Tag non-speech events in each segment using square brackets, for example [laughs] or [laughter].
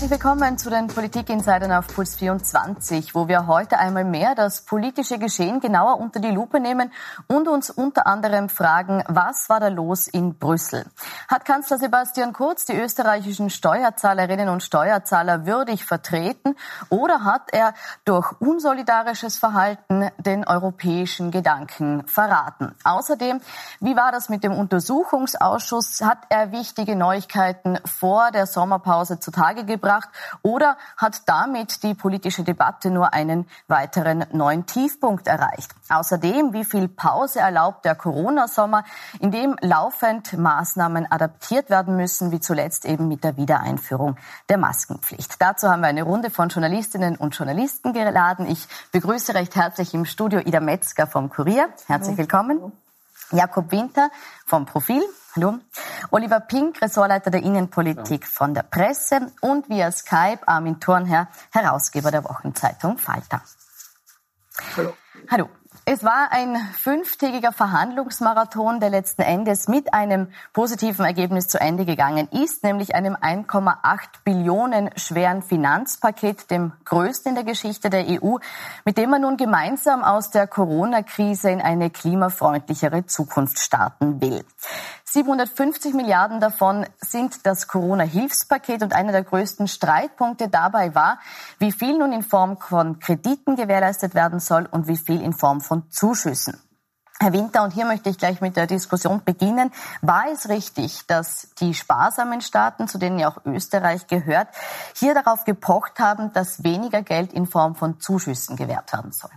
Herzlich willkommen zu den Politik-Insidern auf Puls 24, wo wir heute einmal mehr das politische Geschehen genauer unter die Lupe nehmen und uns unter anderem fragen, was war da los in Brüssel? Hat Kanzler Sebastian Kurz die österreichischen Steuerzahlerinnen und Steuerzahler würdig vertreten oder hat er durch unsolidarisches Verhalten den europäischen Gedanken verraten? Außerdem, wie war das mit dem Untersuchungsausschuss? Hat er wichtige Neuigkeiten vor der Sommerpause zutage gebracht oder hat damit die politische Debatte nur einen weiteren neuen Tiefpunkt erreicht. Außerdem, wie viel Pause erlaubt der Corona-Sommer, in dem laufend Maßnahmen adaptiert werden müssen, wie zuletzt eben mit der Wiedereinführung der Maskenpflicht. Dazu haben wir eine Runde von Journalistinnen und Journalisten geladen. Ich begrüße recht herzlich im Studio Ida Metzger vom Kurier. Herzlich willkommen. Jakob Winter vom Profil. Hallo. Oliver Pink, Ressortleiter der Innenpolitik von der Presse und via Skype Armin Thornherr, Herausgeber der Wochenzeitung Falter. Hallo. Hallo. Es war ein fünftägiger Verhandlungsmarathon, der letzten Endes mit einem positiven Ergebnis zu Ende gegangen ist, nämlich einem 1,8 Billionen schweren Finanzpaket, dem größten in der Geschichte der EU, mit dem man nun gemeinsam aus der Corona-Krise in eine klimafreundlichere Zukunft starten will. 750 Milliarden davon sind das Corona-Hilfspaket und einer der größten Streitpunkte dabei war, wie viel nun in Form von Krediten gewährleistet werden soll und wie viel in Form von Zuschüssen. Herr Winter, und hier möchte ich gleich mit der Diskussion beginnen. War es richtig, dass die sparsamen Staaten, zu denen ja auch Österreich gehört, hier darauf gepocht haben, dass weniger Geld in Form von Zuschüssen gewährt werden soll?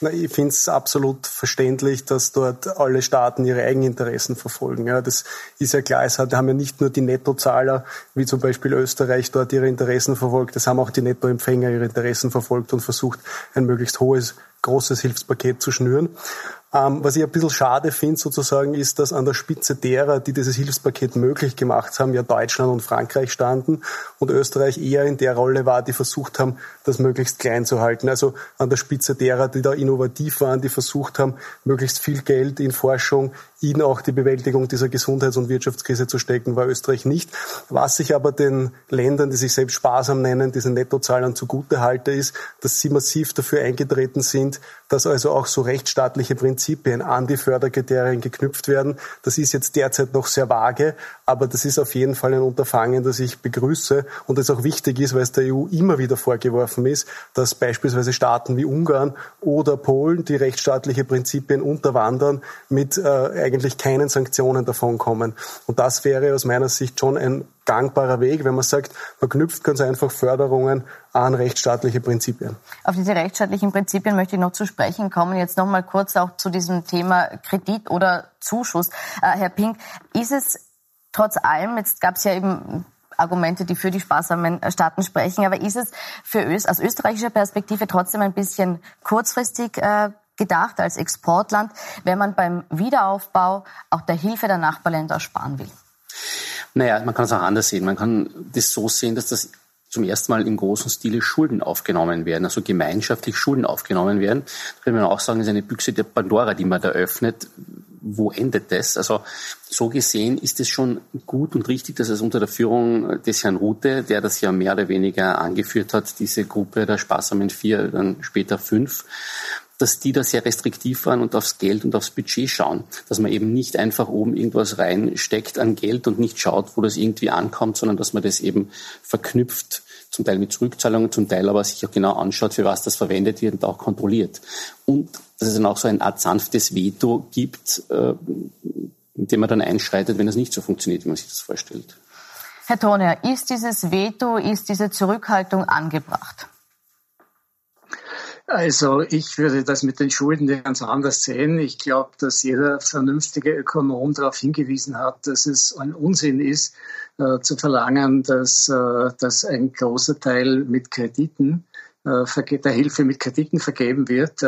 Ich finde es absolut verständlich, dass dort alle Staaten ihre Eigeninteressen verfolgen. Ja, das ist ja klar. Es haben ja nicht nur die Nettozahler, wie zum Beispiel Österreich, dort ihre Interessen verfolgt. Es haben auch die Nettoempfänger ihre Interessen verfolgt und versucht, ein möglichst hohes, großes Hilfspaket zu schnüren. Ähm, was ich ein bisschen schade finde sozusagen, ist, dass an der Spitze derer, die dieses Hilfspaket möglich gemacht haben, ja Deutschland und Frankreich standen und Österreich eher in der Rolle war, die versucht haben, das möglichst klein zu halten. Also an der Spitze derer, die da innovativ waren, die versucht haben, möglichst viel Geld in Forschung, in auch die Bewältigung dieser Gesundheits- und Wirtschaftskrise zu stecken, war Österreich nicht. Was ich aber den Ländern, die sich selbst sparsam nennen, diesen Nettozahlern zugute halte, ist, dass sie massiv dafür eingetreten sind, dass also auch so rechtsstaatliche Prinzipien an die Förderkriterien geknüpft werden. Das ist jetzt derzeit noch sehr vage, aber das ist auf jeden Fall ein Unterfangen, das ich begrüße und das auch wichtig ist, weil es der EU immer wieder vorgeworfen ist, dass beispielsweise Staaten wie Ungarn oder Polen, die rechtsstaatliche Prinzipien unterwandern, mit äh, eigentlich keinen Sanktionen davon kommen. Und das wäre aus meiner Sicht schon ein gangbarer Weg, wenn man sagt, man knüpft ganz einfach Förderungen an rechtsstaatliche Prinzipien. Auf diese rechtsstaatlichen Prinzipien möchte ich noch zu sprechen kommen. Jetzt noch mal kurz auch zu diesem Thema Kredit oder Zuschuss. Äh, Herr Pink, ist es trotz allem, jetzt gab es ja eben Argumente, die für die sparsamen Staaten sprechen, aber ist es für Öst, aus österreichischer Perspektive trotzdem ein bisschen kurzfristig äh, gedacht als Exportland, wenn man beim Wiederaufbau auch der Hilfe der Nachbarländer sparen will? Naja, man kann es auch anders sehen. Man kann das so sehen, dass das zum ersten Mal im großen Stile Schulden aufgenommen werden, also gemeinschaftlich Schulden aufgenommen werden. Da könnte man auch sagen, das ist eine Büchse der Pandora, die man da öffnet. Wo endet das? Also so gesehen ist es schon gut und richtig, dass es unter der Führung des Herrn Rute, der das ja mehr oder weniger angeführt hat, diese Gruppe der sparsamen vier, dann später fünf, dass die da sehr restriktiv waren und aufs Geld und aufs Budget schauen. Dass man eben nicht einfach oben irgendwas reinsteckt an Geld und nicht schaut, wo das irgendwie ankommt, sondern dass man das eben verknüpft, zum Teil mit Zurückzahlungen, zum Teil aber sich auch genau anschaut, für was das verwendet wird und auch kontrolliert. Und dass es dann auch so eine Art sanftes Veto gibt, äh, in dem man dann einschreitet, wenn es nicht so funktioniert, wie man sich das vorstellt. Herr Toner, ist dieses Veto, ist diese Zurückhaltung angebracht? Also ich würde das mit den Schulden ganz anders sehen. Ich glaube, dass jeder vernünftige Ökonom darauf hingewiesen hat, dass es ein Unsinn ist, äh, zu verlangen, dass, äh, dass ein großer Teil mit Krediten, äh, der Hilfe mit Krediten vergeben wird.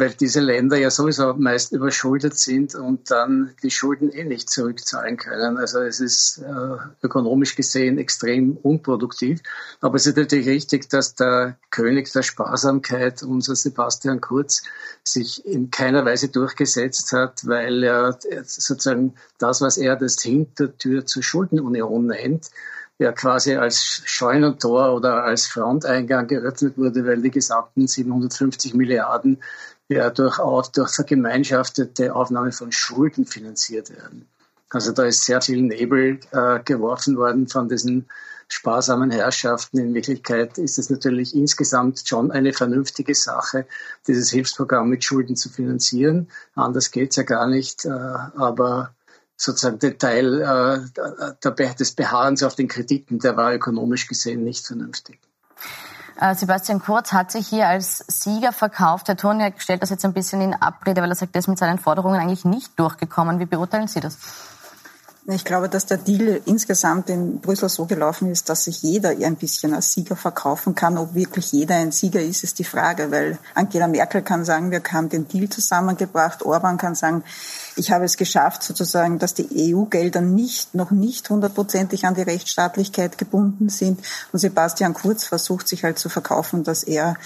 Weil diese Länder ja sowieso meist überschuldet sind und dann die Schulden eh nicht zurückzahlen können. Also es ist äh, ökonomisch gesehen extrem unproduktiv. Aber es ist natürlich richtig, dass der König der Sparsamkeit, unser Sebastian Kurz, sich in keiner Weise durchgesetzt hat, weil er sozusagen das, was er das Hintertür zur Schuldenunion nennt, ja quasi als Scheunentor oder als Fronteingang geöffnet wurde, weil die gesamten 750 Milliarden ja durchaus durch vergemeinschaftete Aufnahme von Schulden finanziert werden. Also da ist sehr viel Nebel äh, geworfen worden von diesen sparsamen Herrschaften. In Wirklichkeit ist es natürlich insgesamt schon eine vernünftige Sache, dieses Hilfsprogramm mit Schulden zu finanzieren. Anders geht's ja gar nicht. Äh, aber sozusagen der Teil äh, des Beharrens auf den Krediten, der war ökonomisch gesehen nicht vernünftig. Äh, Sebastian Kurz hat sich hier als Sieger verkauft. Herr Thurniak stellt das jetzt ein bisschen in Abrede, weil er sagt, er ist mit seinen Forderungen eigentlich nicht durchgekommen. Wie beurteilen Sie das? Ich glaube, dass der Deal insgesamt in Brüssel so gelaufen ist, dass sich jeder ein bisschen als Sieger verkaufen kann. Ob wirklich jeder ein Sieger ist, ist die Frage, weil Angela Merkel kann sagen, wir haben den Deal zusammengebracht. Orban kann sagen, ich habe es geschafft, sozusagen, dass die EU-Gelder nicht, noch nicht hundertprozentig an die Rechtsstaatlichkeit gebunden sind. Und Sebastian Kurz versucht sich halt zu verkaufen, dass er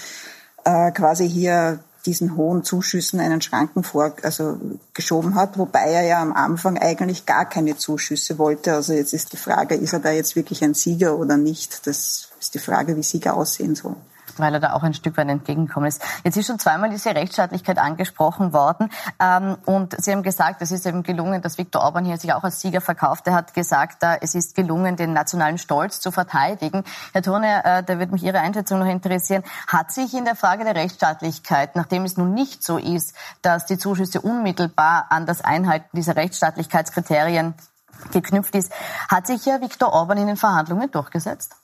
äh, quasi hier diesen hohen Zuschüssen einen Schranken vor, also geschoben hat, wobei er ja am Anfang eigentlich gar keine Zuschüsse wollte. Also jetzt ist die Frage, ist er da jetzt wirklich ein Sieger oder nicht? Das ist die Frage, wie Sieger aussehen sollen weil er da auch ein Stück weit entgegengekommen ist. Jetzt ist schon zweimal diese Rechtsstaatlichkeit angesprochen worden. Ähm, und Sie haben gesagt, es ist eben gelungen, dass Viktor Orban hier sich auch als Sieger verkauft. Er hat gesagt, äh, es ist gelungen, den nationalen Stolz zu verteidigen. Herr Turner, äh, da würde mich Ihre Einschätzung noch interessieren. Hat sich in der Frage der Rechtsstaatlichkeit, nachdem es nun nicht so ist, dass die Zuschüsse unmittelbar an das Einhalten dieser Rechtsstaatlichkeitskriterien geknüpft ist, hat sich ja Viktor Orban in den Verhandlungen durchgesetzt?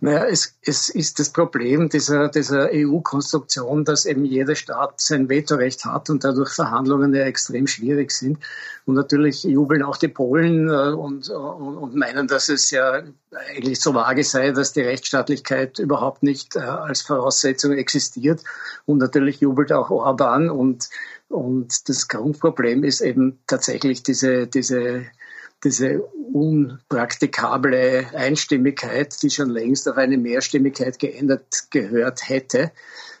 Naja, es, es ist das Problem dieser, dieser EU-Konstruktion, dass eben jeder Staat sein Vetorecht hat und dadurch Verhandlungen ja extrem schwierig sind. Und natürlich jubeln auch die Polen äh, und, und, und meinen, dass es ja eigentlich so vage sei, dass die Rechtsstaatlichkeit überhaupt nicht äh, als Voraussetzung existiert. Und natürlich jubelt auch Orban und, und das Grundproblem ist eben tatsächlich diese, diese diese unpraktikable Einstimmigkeit, die schon längst auf eine Mehrstimmigkeit geändert gehört hätte.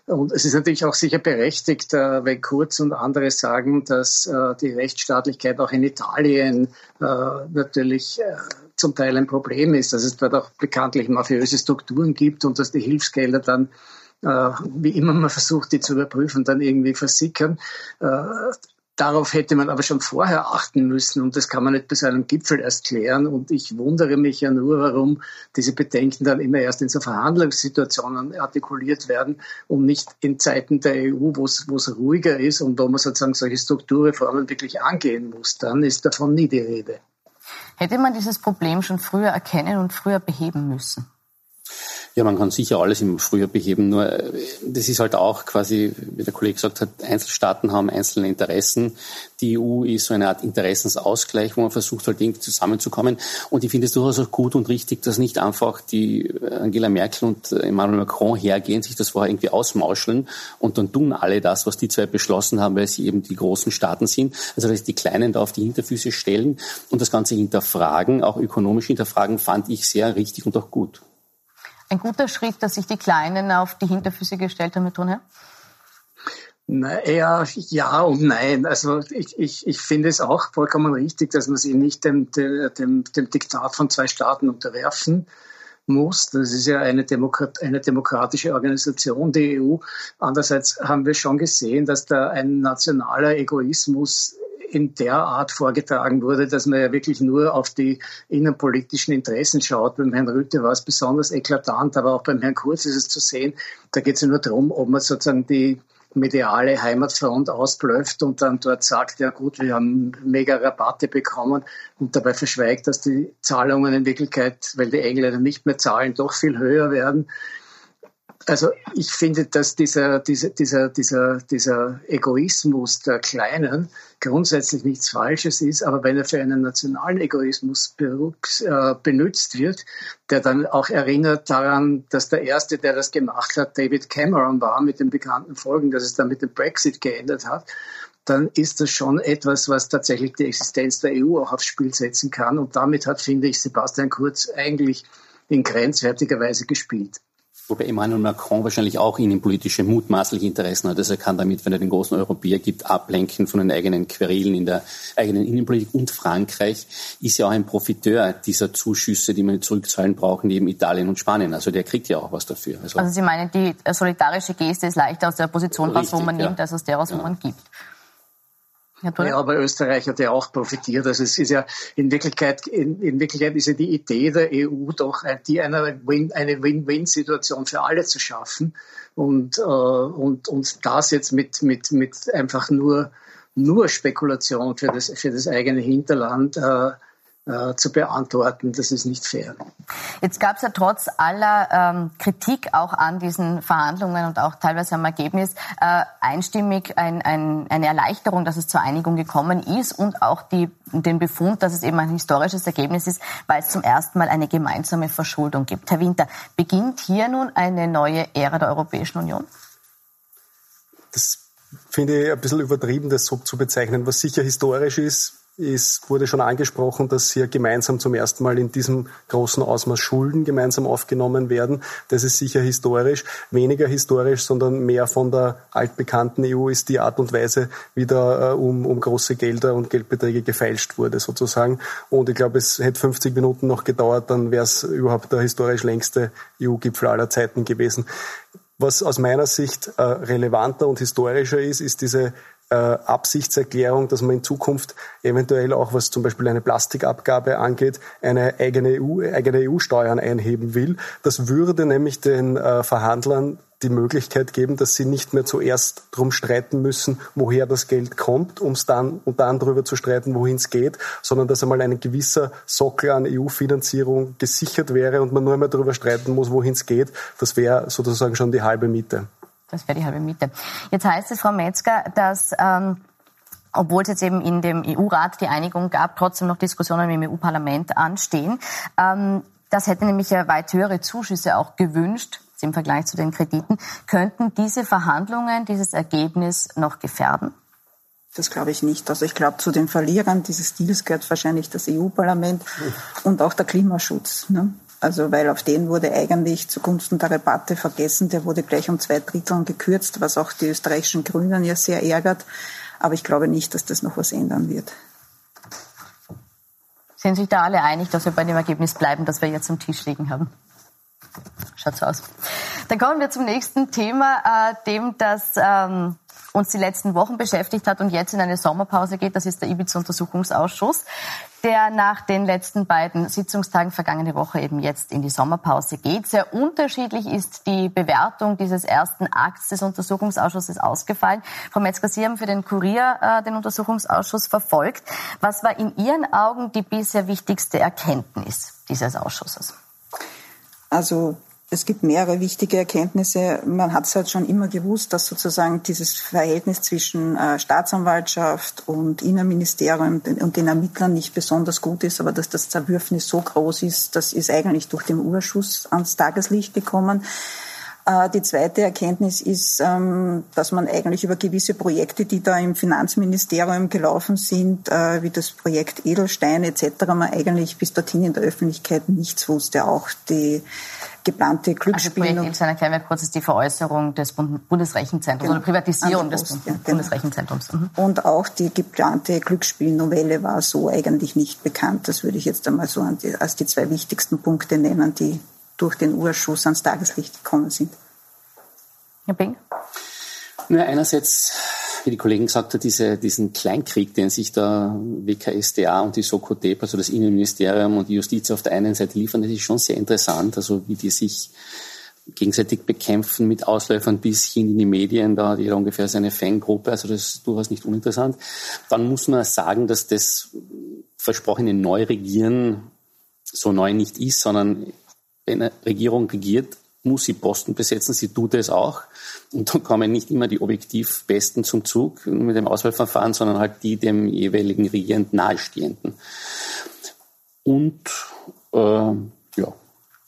Und es ist natürlich auch sicher berechtigt, äh, wenn Kurz und andere sagen, dass äh, die Rechtsstaatlichkeit auch in Italien äh, natürlich zum Teil ein Problem ist, dass es dort auch bekanntlich mafiöse Strukturen gibt und dass die Hilfsgelder dann wie immer man versucht, die zu überprüfen, dann irgendwie versickern. Darauf hätte man aber schon vorher achten müssen und das kann man nicht bei so einem Gipfel erst klären. Und ich wundere mich ja nur, warum diese Bedenken dann immer erst in so Verhandlungssituationen artikuliert werden und nicht in Zeiten der EU, wo es ruhiger ist und wo man sozusagen solche Strukturreformen wirklich angehen muss. Dann ist davon nie die Rede. Hätte man dieses Problem schon früher erkennen und früher beheben müssen? Ja, man kann sicher alles im Frühjahr beheben, nur äh, das ist halt auch quasi, wie der Kollege gesagt hat, Einzelstaaten haben einzelne Interessen. Die EU ist so eine Art Interessensausgleich, wo man versucht halt irgendwie zusammenzukommen. Und ich finde es durchaus auch gut und richtig, dass nicht einfach die Angela Merkel und Emmanuel Macron hergehen, sich das vorher irgendwie ausmauscheln und dann tun alle das, was die zwei beschlossen haben, weil sie eben die großen Staaten sind. Also dass die Kleinen da auf die Hinterfüße stellen und das Ganze hinterfragen, auch ökonomisch hinterfragen, fand ich sehr richtig und auch gut ein guter Schritt, dass sich die Kleinen auf die Hinterfüße gestellt haben, Herr Thunherr? Naja, ja und nein. Also ich, ich, ich finde es auch vollkommen richtig, dass man sich nicht dem, dem, dem Diktat von zwei Staaten unterwerfen muss. Das ist ja eine, Demokrat, eine demokratische Organisation, die EU. Andererseits haben wir schon gesehen, dass da ein nationaler Egoismus in der Art vorgetragen wurde, dass man ja wirklich nur auf die innenpolitischen Interessen schaut. Beim Herrn Rütte war es besonders eklatant, aber auch beim Herrn Kurz ist es zu sehen. Da geht es ja nur darum, ob man sozusagen die mediale Heimatfront ausblöfft und dann dort sagt, ja gut, wir haben mega Rabatte bekommen und dabei verschweigt, dass die Zahlungen in Wirklichkeit, weil die Engländer nicht mehr zahlen, doch viel höher werden. Also ich finde, dass dieser, dieser, dieser, dieser, dieser Egoismus der Kleinen grundsätzlich nichts Falsches ist, aber wenn er für einen nationalen Egoismus äh, benutzt wird, der dann auch erinnert daran, dass der Erste, der das gemacht hat, David Cameron war, mit den bekannten Folgen, dass es dann mit dem Brexit geändert hat, dann ist das schon etwas, was tatsächlich die Existenz der EU auch aufs Spiel setzen kann. Und damit hat, finde ich, Sebastian Kurz eigentlich in grenzwertiger Weise gespielt. Wobei Emmanuel Macron wahrscheinlich auch innenpolitische mutmaßliche Interessen hat. Also er kann damit, wenn er den großen Europäer gibt, ablenken von den eigenen Querelen in der eigenen Innenpolitik. Und Frankreich ist ja auch ein Profiteur dieser Zuschüsse, die man zurückzahlen brauchen, neben Italien und Spanien. Also der kriegt ja auch was dafür. Also, also Sie meinen, die solidarische Geste ist leichter aus der Position raus, wo man ja. nimmt, als aus der wo ja. man gibt. Ja, aber Österreich hat ja auch profitiert. Also es ist ja in Wirklichkeit, in, in Wirklichkeit ist ja die Idee der EU doch, die eine Win-Win-Situation für alle zu schaffen. Und, äh, und, und das jetzt mit, mit, mit einfach nur, nur Spekulation für das, für das eigene Hinterland äh, äh, zu beantworten. Das ist nicht fair. Jetzt gab es ja trotz aller ähm, Kritik auch an diesen Verhandlungen und auch teilweise am Ergebnis äh, einstimmig ein, ein, eine Erleichterung, dass es zur Einigung gekommen ist und auch die, den Befund, dass es eben ein historisches Ergebnis ist, weil es zum ersten Mal eine gemeinsame Verschuldung gibt. Herr Winter, beginnt hier nun eine neue Ära der Europäischen Union? Das finde ich ein bisschen übertrieben, das so zu bezeichnen. Was sicher historisch ist, es wurde schon angesprochen, dass hier gemeinsam zum ersten Mal in diesem großen Ausmaß Schulden gemeinsam aufgenommen werden. Das ist sicher historisch. Weniger historisch, sondern mehr von der altbekannten EU ist die Art und Weise, wie da äh, um, um große Gelder und Geldbeträge gefeilscht wurde sozusagen. Und ich glaube, es hätte 50 Minuten noch gedauert, dann wäre es überhaupt der historisch längste EU-Gipfel aller Zeiten gewesen. Was aus meiner Sicht äh, relevanter und historischer ist, ist diese Absichtserklärung, dass man in Zukunft eventuell auch, was zum Beispiel eine Plastikabgabe angeht, eine eigene EU, eigene EU-Steuern einheben will. Das würde nämlich den äh, Verhandlern die Möglichkeit geben, dass sie nicht mehr zuerst drum streiten müssen, woher das Geld kommt, um es dann und dann darüber zu streiten, wohin es geht, sondern dass einmal ein gewisser Sockel an EU-Finanzierung gesichert wäre und man nur einmal darüber streiten muss, wohin es geht. Das wäre sozusagen schon die halbe Miete. Das wäre die halbe Miete. Jetzt heißt es, Frau Metzger, dass ähm, obwohl es jetzt eben in dem EU-Rat die Einigung gab, trotzdem noch Diskussionen im EU-Parlament anstehen. Ähm, das hätte nämlich ja weit höhere Zuschüsse auch gewünscht im Vergleich zu den Krediten. Könnten diese Verhandlungen dieses Ergebnis noch gefährden? Das glaube ich nicht. Also ich glaube, zu den Verlierern dieses Deals gehört wahrscheinlich das EU-Parlament und auch der Klimaschutz. Ne? Also weil auf den wurde eigentlich zugunsten der Rabatte vergessen. Der wurde gleich um zwei Drittel gekürzt, was auch die österreichischen Grünen ja sehr ärgert. Aber ich glaube nicht, dass das noch was ändern wird. Sind sich da alle einig, dass wir bei dem Ergebnis bleiben, das wir jetzt am Tisch liegen haben? Schaut so aus. Dann kommen wir zum nächsten Thema, äh, dem das ähm, uns die letzten Wochen beschäftigt hat und jetzt in eine Sommerpause geht. Das ist der Ibiza-Untersuchungsausschuss, der nach den letzten beiden Sitzungstagen vergangene Woche eben jetzt in die Sommerpause geht. Sehr unterschiedlich ist die Bewertung dieses ersten Akts des Untersuchungsausschusses ausgefallen. Frau Metzger, Sie haben für den Kurier äh, den Untersuchungsausschuss verfolgt. Was war in Ihren Augen die bisher wichtigste Erkenntnis dieses Ausschusses? Also es gibt mehrere wichtige Erkenntnisse. Man hat es halt schon immer gewusst, dass sozusagen dieses Verhältnis zwischen äh, Staatsanwaltschaft und Innenministerium und den Ermittlern nicht besonders gut ist, aber dass das Zerwürfnis so groß ist, das ist eigentlich durch den Urschuss ans Tageslicht gekommen. Äh, die zweite Erkenntnis ist, ähm, dass man eigentlich über gewisse Projekte, die da im Finanzministerium gelaufen sind, äh, wie das Projekt Edelstein etc., man eigentlich bis dorthin in der Öffentlichkeit nichts wusste. Auch die geplante Glücksspiele. Also Projekt erklären wir kurz, ist die Veräußerung des Bundesrechenzentrums genau. oder Privatisierung des ja, genau. Bundesrechenzentrums. Mhm. Und auch die geplante Glücksspielnovelle war so eigentlich nicht bekannt. Das würde ich jetzt einmal so als die zwei wichtigsten Punkte nennen, die durch den Urschuss ans Tageslicht gekommen sind. Herr Bing? Ja, einerseits wie die Kollegin gesagt hat, diese, diesen Kleinkrieg, den sich da WKSDA und die SOKOTEP, also das Innenministerium und die Justiz auf der einen Seite liefern, das ist schon sehr interessant, also wie die sich gegenseitig bekämpfen mit Ausläufern bis hin in die Medien, da hat jeder ungefähr seine Fangruppe, also das ist durchaus nicht uninteressant. Dann muss man sagen, dass das versprochene Neuregieren so neu nicht ist, sondern wenn eine Regierung regiert, muss sie Posten besetzen, sie tut es auch. Und dann kommen nicht immer die objektiv Besten zum Zug mit dem Auswahlverfahren, sondern halt die dem jeweiligen Regierend nahestehenden. Und äh, ja.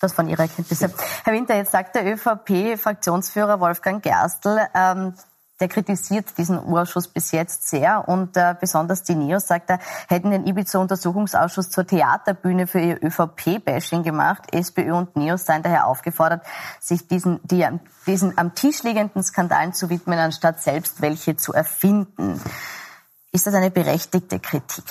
Das von Ihrer Erkenntnisse. Herr Winter, jetzt sagt der ÖVP-Fraktionsführer Wolfgang Gerstl, ähm, der kritisiert diesen Urschuss bis jetzt sehr und äh, besonders die Neos, sagt er, hätten den Ibiza-Untersuchungsausschuss zur Theaterbühne für ihr ÖVP-Bashing gemacht. SPÖ und Neos seien daher aufgefordert, sich diesen, die, diesen am Tisch liegenden Skandalen zu widmen, anstatt selbst welche zu erfinden. Ist das eine berechtigte Kritik?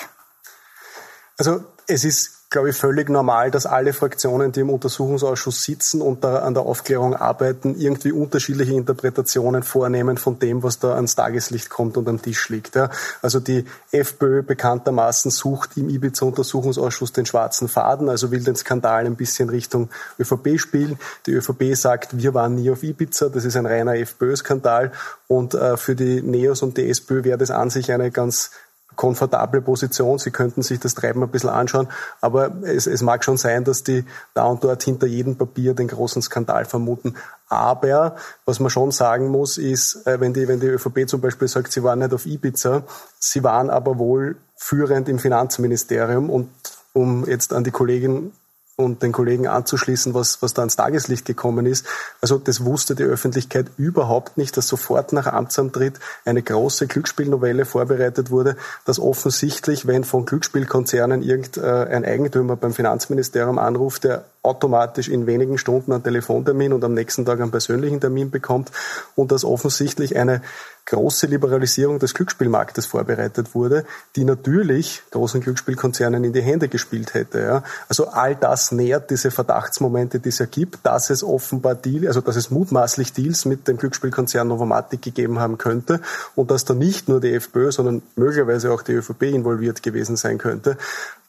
Also es ist glaube ich, völlig normal, dass alle Fraktionen, die im Untersuchungsausschuss sitzen und da an der Aufklärung arbeiten, irgendwie unterschiedliche Interpretationen vornehmen von dem, was da ans Tageslicht kommt und am Tisch liegt. Ja. Also die FPÖ bekanntermaßen sucht im Ibiza-Untersuchungsausschuss den schwarzen Faden, also will den Skandal ein bisschen Richtung ÖVP spielen. Die ÖVP sagt, wir waren nie auf Ibiza, das ist ein reiner FPÖ-Skandal und äh, für die Neos und die SPÖ wäre das an sich eine ganz komfortable Position. Sie könnten sich das Treiben ein bisschen anschauen, aber es, es mag schon sein, dass die da und dort hinter jedem Papier den großen Skandal vermuten. Aber was man schon sagen muss, ist, äh, wenn die, wenn die ÖVP zum Beispiel sagt, sie waren nicht auf Ibiza, sie waren aber wohl führend im Finanzministerium und um jetzt an die Kollegin und den Kollegen anzuschließen, was, was da ans Tageslicht gekommen ist. Also das wusste die Öffentlichkeit überhaupt nicht, dass sofort nach Amtsantritt eine große Glücksspielnovelle vorbereitet wurde, dass offensichtlich, wenn von Glücksspielkonzernen irgendein Eigentümer beim Finanzministerium anruft, der automatisch in wenigen Stunden einen Telefontermin und am nächsten Tag einen persönlichen Termin bekommt und dass offensichtlich eine große Liberalisierung des Glücksspielmarktes vorbereitet wurde, die natürlich großen Glücksspielkonzernen in die Hände gespielt hätte. Ja. Also all das nährt diese Verdachtsmomente, die es ja gibt, dass es offenbar Deal, also dass es mutmaßlich Deals mit dem Glücksspielkonzern Novomatic gegeben haben könnte und dass da nicht nur die FPÖ, sondern möglicherweise auch die ÖVP involviert gewesen sein könnte.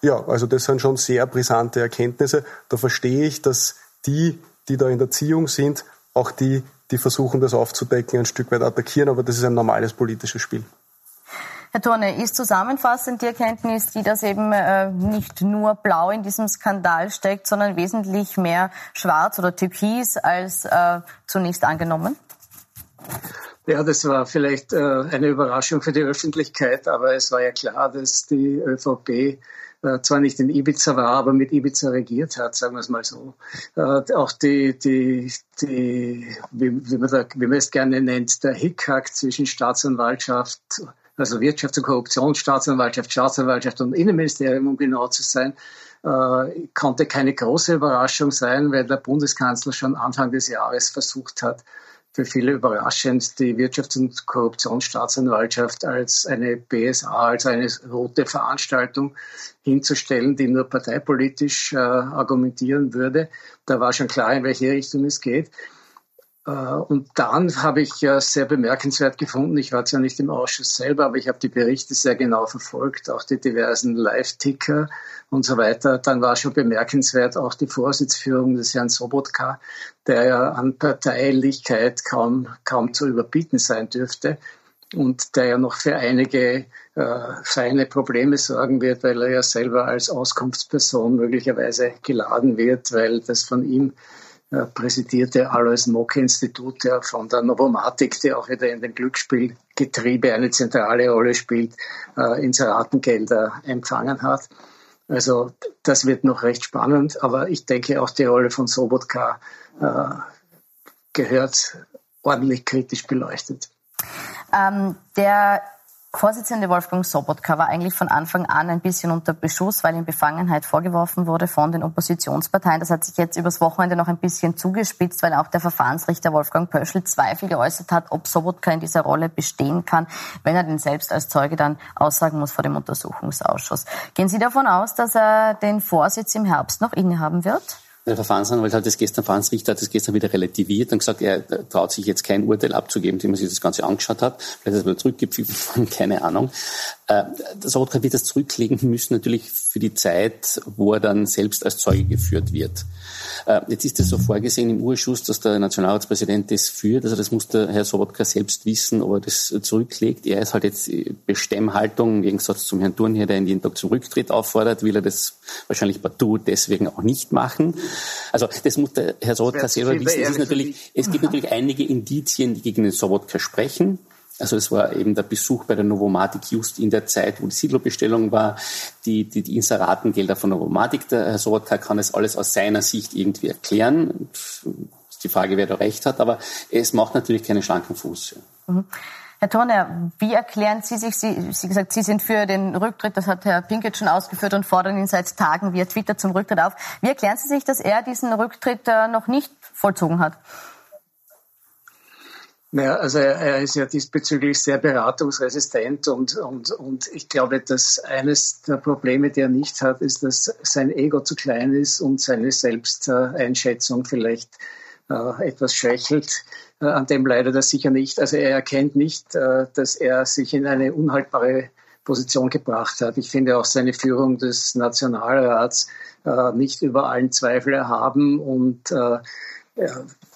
Ja, also das sind schon sehr brisante Erkenntnisse. Da verstehe ich, dass die, die da in der Ziehung sind, auch die, die versuchen, das aufzudecken, ein Stück weit attackieren, aber das ist ein normales politisches Spiel. Herr Thorne, ist zusammenfassend die Erkenntnis, die das eben äh, nicht nur blau in diesem Skandal steckt, sondern wesentlich mehr schwarz oder türkis als äh, zunächst angenommen? Ja, das war vielleicht äh, eine Überraschung für die Öffentlichkeit, aber es war ja klar, dass die ÖVP äh, zwar nicht in Ibiza war, aber mit Ibiza regiert hat, sagen wir es mal so. Äh, auch die, die, die wie, wie, man da, wie man es gerne nennt, der Hickhack zwischen Staatsanwaltschaft, also Wirtschafts- und Korruptionsstaatsanwaltschaft, Staatsanwaltschaft und Innenministerium, um genau zu sein, äh, konnte keine große Überraschung sein, weil der Bundeskanzler schon Anfang des Jahres versucht hat, für viele überraschend die Wirtschafts- und Korruptionsstaatsanwaltschaft als eine BSA, also eine rote Veranstaltung hinzustellen, die nur parteipolitisch äh, argumentieren würde. Da war schon klar, in welche Richtung es geht. Äh, und dann habe ich sehr bemerkenswert gefunden, ich war zwar nicht im Ausschuss selber, aber ich habe die Berichte sehr genau verfolgt, auch die diversen Live-Ticker und so weiter. Dann war schon bemerkenswert auch die Vorsitzführung des Herrn Sobotka, der ja an Parteilichkeit kaum, kaum zu überbieten sein dürfte und der ja noch für einige äh, feine Probleme sorgen wird, weil er ja selber als Auskunftsperson möglicherweise geladen wird, weil das von ihm präsidierte Alois Mock-Institut ja, von der Novomatic, die auch wieder in dem Glücksspielgetriebe eine zentrale Rolle spielt, äh, Inseratengelder empfangen hat. Also das wird noch recht spannend, aber ich denke auch die Rolle von Sobotka äh, gehört ordentlich kritisch beleuchtet. Ähm, der Vorsitzende Wolfgang Sobotka war eigentlich von Anfang an ein bisschen unter Beschuss, weil ihm Befangenheit vorgeworfen wurde von den Oppositionsparteien. Das hat sich jetzt übers Wochenende noch ein bisschen zugespitzt, weil auch der Verfahrensrichter Wolfgang Pöschl Zweifel geäußert hat, ob Sobotka in dieser Rolle bestehen kann, wenn er denn selbst als Zeuge dann aussagen muss vor dem Untersuchungsausschuss. Gehen Sie davon aus, dass er den Vorsitz im Herbst noch innehaben wird? Der Verfahrensanwalt hat das gestern, Verfahrensrichter hat das gestern wieder relativiert und gesagt, er traut sich jetzt kein Urteil abzugeben, dem man sich das Ganze angeschaut hat. Vielleicht ist er zurückgepfiffen, [laughs] keine Ahnung. Äh, Sobotka wird das zurücklegen müssen, natürlich für die Zeit, wo er dann selbst als Zeuge geführt wird. Äh, jetzt ist es so vorgesehen im Urschuss, dass der Nationalratspräsident das führt. Also das muss der Herr Sobotka selbst wissen, ob er das zurücklegt. Er ist halt jetzt Bestemmhaltung, im Gegensatz zum Herrn Thurnherr, der ihn jeden Tag zum Rücktritt auffordert, will er das wahrscheinlich partout deswegen auch nicht machen. Also das muss der Herr Sobotka selber wissen. Es, ist natürlich, es gibt natürlich einige Indizien, die gegen den Sobotka sprechen. Also es war eben der Besuch bei der Novomatic just in der Zeit, wo die Siedlerbestellung war, die, die, die Inseratengelder von Novomatic. Der Herr Sobotka kann es alles aus seiner Sicht irgendwie erklären. Die Frage, wer da recht hat, aber es macht natürlich keinen schlanken Fuß. Mhm. Herr Turner, wie erklären Sie sich, Sie, Sie gesagt, Sie sind für den Rücktritt, das hat Herr Pinkett schon ausgeführt und fordern ihn seit Tagen via Twitter zum Rücktritt auf. Wie erklären Sie sich, dass er diesen Rücktritt äh, noch nicht vollzogen hat? Naja, also er, er, ist ja diesbezüglich sehr beratungsresistent und, und, und ich glaube, dass eines der Probleme, die er nicht hat, ist, dass sein Ego zu klein ist und seine Selbsteinschätzung vielleicht äh, etwas schwächelt. Äh, an dem leidet er sicher nicht. Also er erkennt nicht, äh, dass er sich in eine unhaltbare Position gebracht hat. Ich finde auch seine Führung des Nationalrats nicht über allen Zweifel erhaben und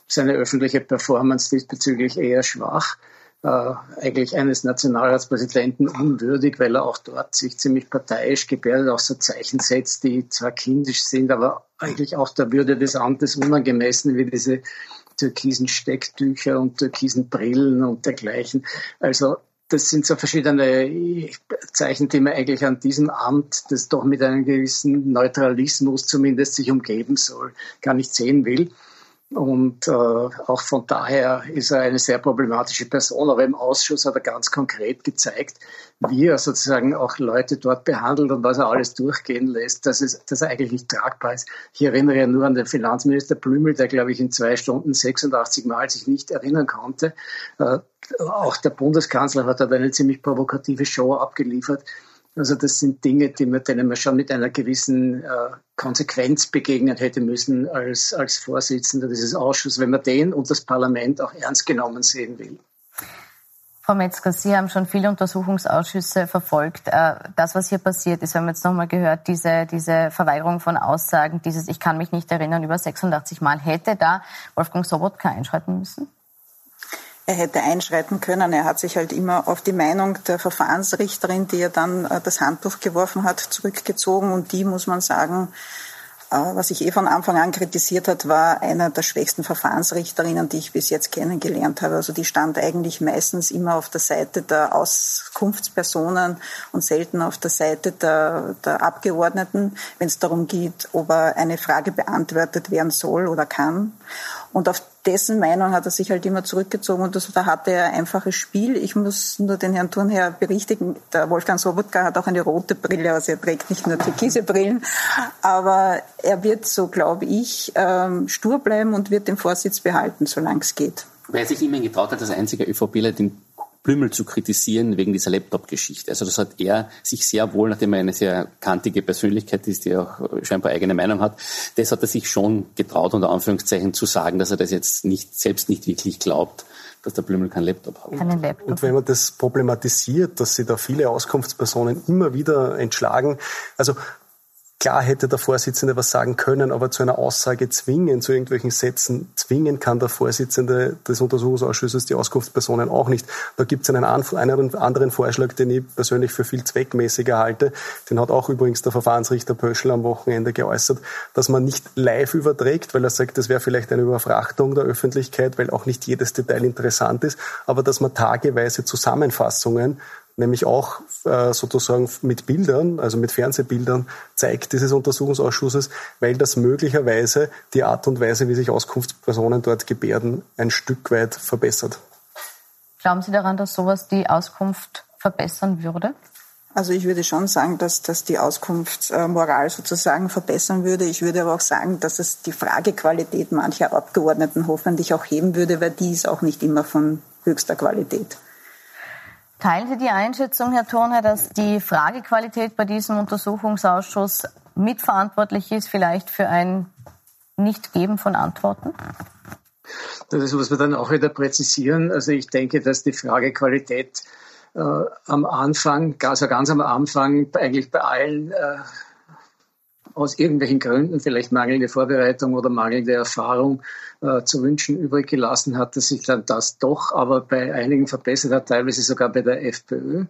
seine öffentliche Performance diesbezüglich eher schwach. Äh, eigentlich eines Nationalratspräsidenten unwürdig, weil er auch dort sich ziemlich parteiisch gebärdet, auch so Zeichen setzt, die zwar kindisch sind, aber eigentlich auch der Würde des Amtes unangemessen, wie diese türkisen Stecktücher und türkisen Brillen und dergleichen. Also das sind so verschiedene Zeichen, die man eigentlich an diesem Amt, das doch mit einem gewissen Neutralismus zumindest sich umgeben soll, gar nicht sehen will. Und äh, auch von daher ist er eine sehr problematische Person. Aber im Ausschuss hat er ganz konkret gezeigt, wie er sozusagen auch Leute dort behandelt und was er alles durchgehen lässt, dass, es, dass er eigentlich nicht tragbar ist. Ich erinnere ja nur an den Finanzminister Blümel, der, glaube ich, in zwei Stunden 86 Mal sich nicht erinnern konnte. Äh, auch der Bundeskanzler hat dort eine ziemlich provokative Show abgeliefert. Also das sind Dinge, die man, denen man schon mit einer gewissen äh, Konsequenz begegnen hätte müssen als, als Vorsitzender dieses Ausschusses, wenn man den und das Parlament auch ernst genommen sehen will. Frau Metzger, Sie haben schon viele Untersuchungsausschüsse verfolgt. Äh, das, was hier passiert ist, wir haben jetzt nochmal gehört, diese, diese Verweigerung von Aussagen, dieses Ich kann mich nicht erinnern, über 86 Mal, hätte da Wolfgang Sobotka einschreiten müssen? Er hätte einschreiten können. Er hat sich halt immer auf die Meinung der Verfahrensrichterin, die er dann äh, das Handtuch geworfen hat, zurückgezogen. Und die, muss man sagen, äh, was ich eh von Anfang an kritisiert hat, war einer der schwächsten Verfahrensrichterinnen, die ich bis jetzt kennengelernt habe. Also die stand eigentlich meistens immer auf der Seite der Auskunftspersonen und selten auf der Seite der, der Abgeordneten, wenn es darum geht, ob eine Frage beantwortet werden soll oder kann. Und auf dessen Meinung hat er sich halt immer zurückgezogen und das, da hatte er ein einfaches Spiel. Ich muss nur den Herrn Thurnherr berichtigen, der Wolfgang Sobotka hat auch eine rote Brille, also er trägt nicht nur türkise Brillen, aber er wird, so glaube ich, ähm, stur bleiben und wird den Vorsitz behalten, solange es geht. Wer sich immerhin getraut hat, als einziger ÖVPler den Blümel zu kritisieren wegen dieser Laptop-Geschichte. Also das hat er sich sehr wohl, nachdem er eine sehr kantige Persönlichkeit ist, die auch scheinbar eigene Meinung hat, das hat er sich schon getraut, unter Anführungszeichen zu sagen, dass er das jetzt nicht, selbst nicht wirklich glaubt, dass der Blümel keinen Laptop hat. Keinen Laptop. Und wenn man das problematisiert, dass sie da viele Auskunftspersonen immer wieder entschlagen, also Klar hätte der Vorsitzende was sagen können, aber zu einer Aussage zwingen, zu irgendwelchen Sätzen zwingen kann der Vorsitzende des Untersuchungsausschusses die Auskunftspersonen auch nicht. Da gibt es einen, einen anderen Vorschlag, den ich persönlich für viel zweckmäßiger halte. Den hat auch übrigens der Verfahrensrichter Pöschel am Wochenende geäußert, dass man nicht live überträgt, weil er sagt, das wäre vielleicht eine Überfrachtung der Öffentlichkeit, weil auch nicht jedes Detail interessant ist, aber dass man tageweise Zusammenfassungen nämlich auch äh, sozusagen mit Bildern, also mit Fernsehbildern zeigt dieses Untersuchungsausschusses, weil das möglicherweise die Art und Weise, wie sich Auskunftspersonen dort gebärden, ein Stück weit verbessert. Glauben Sie daran, dass sowas die Auskunft verbessern würde? Also ich würde schon sagen, dass das die Auskunftsmoral sozusagen verbessern würde. Ich würde aber auch sagen, dass es die Fragequalität mancher Abgeordneten hoffentlich auch heben würde, weil die ist auch nicht immer von höchster Qualität. Teilen Sie die Einschätzung, Herr Thurner, dass die Fragequalität bei diesem Untersuchungsausschuss mitverantwortlich ist, vielleicht für ein Nicht-Geben von Antworten? Das muss man dann auch wieder präzisieren. Also ich denke, dass die Fragequalität äh, am Anfang, also ganz am Anfang, eigentlich bei allen äh, aus irgendwelchen Gründen, vielleicht mangelnde Vorbereitung oder mangelnde Erfahrung, äh, zu wünschen übrig gelassen hat, dass sich dann das doch aber bei einigen verbessert hat, teilweise sogar bei der FPÖ.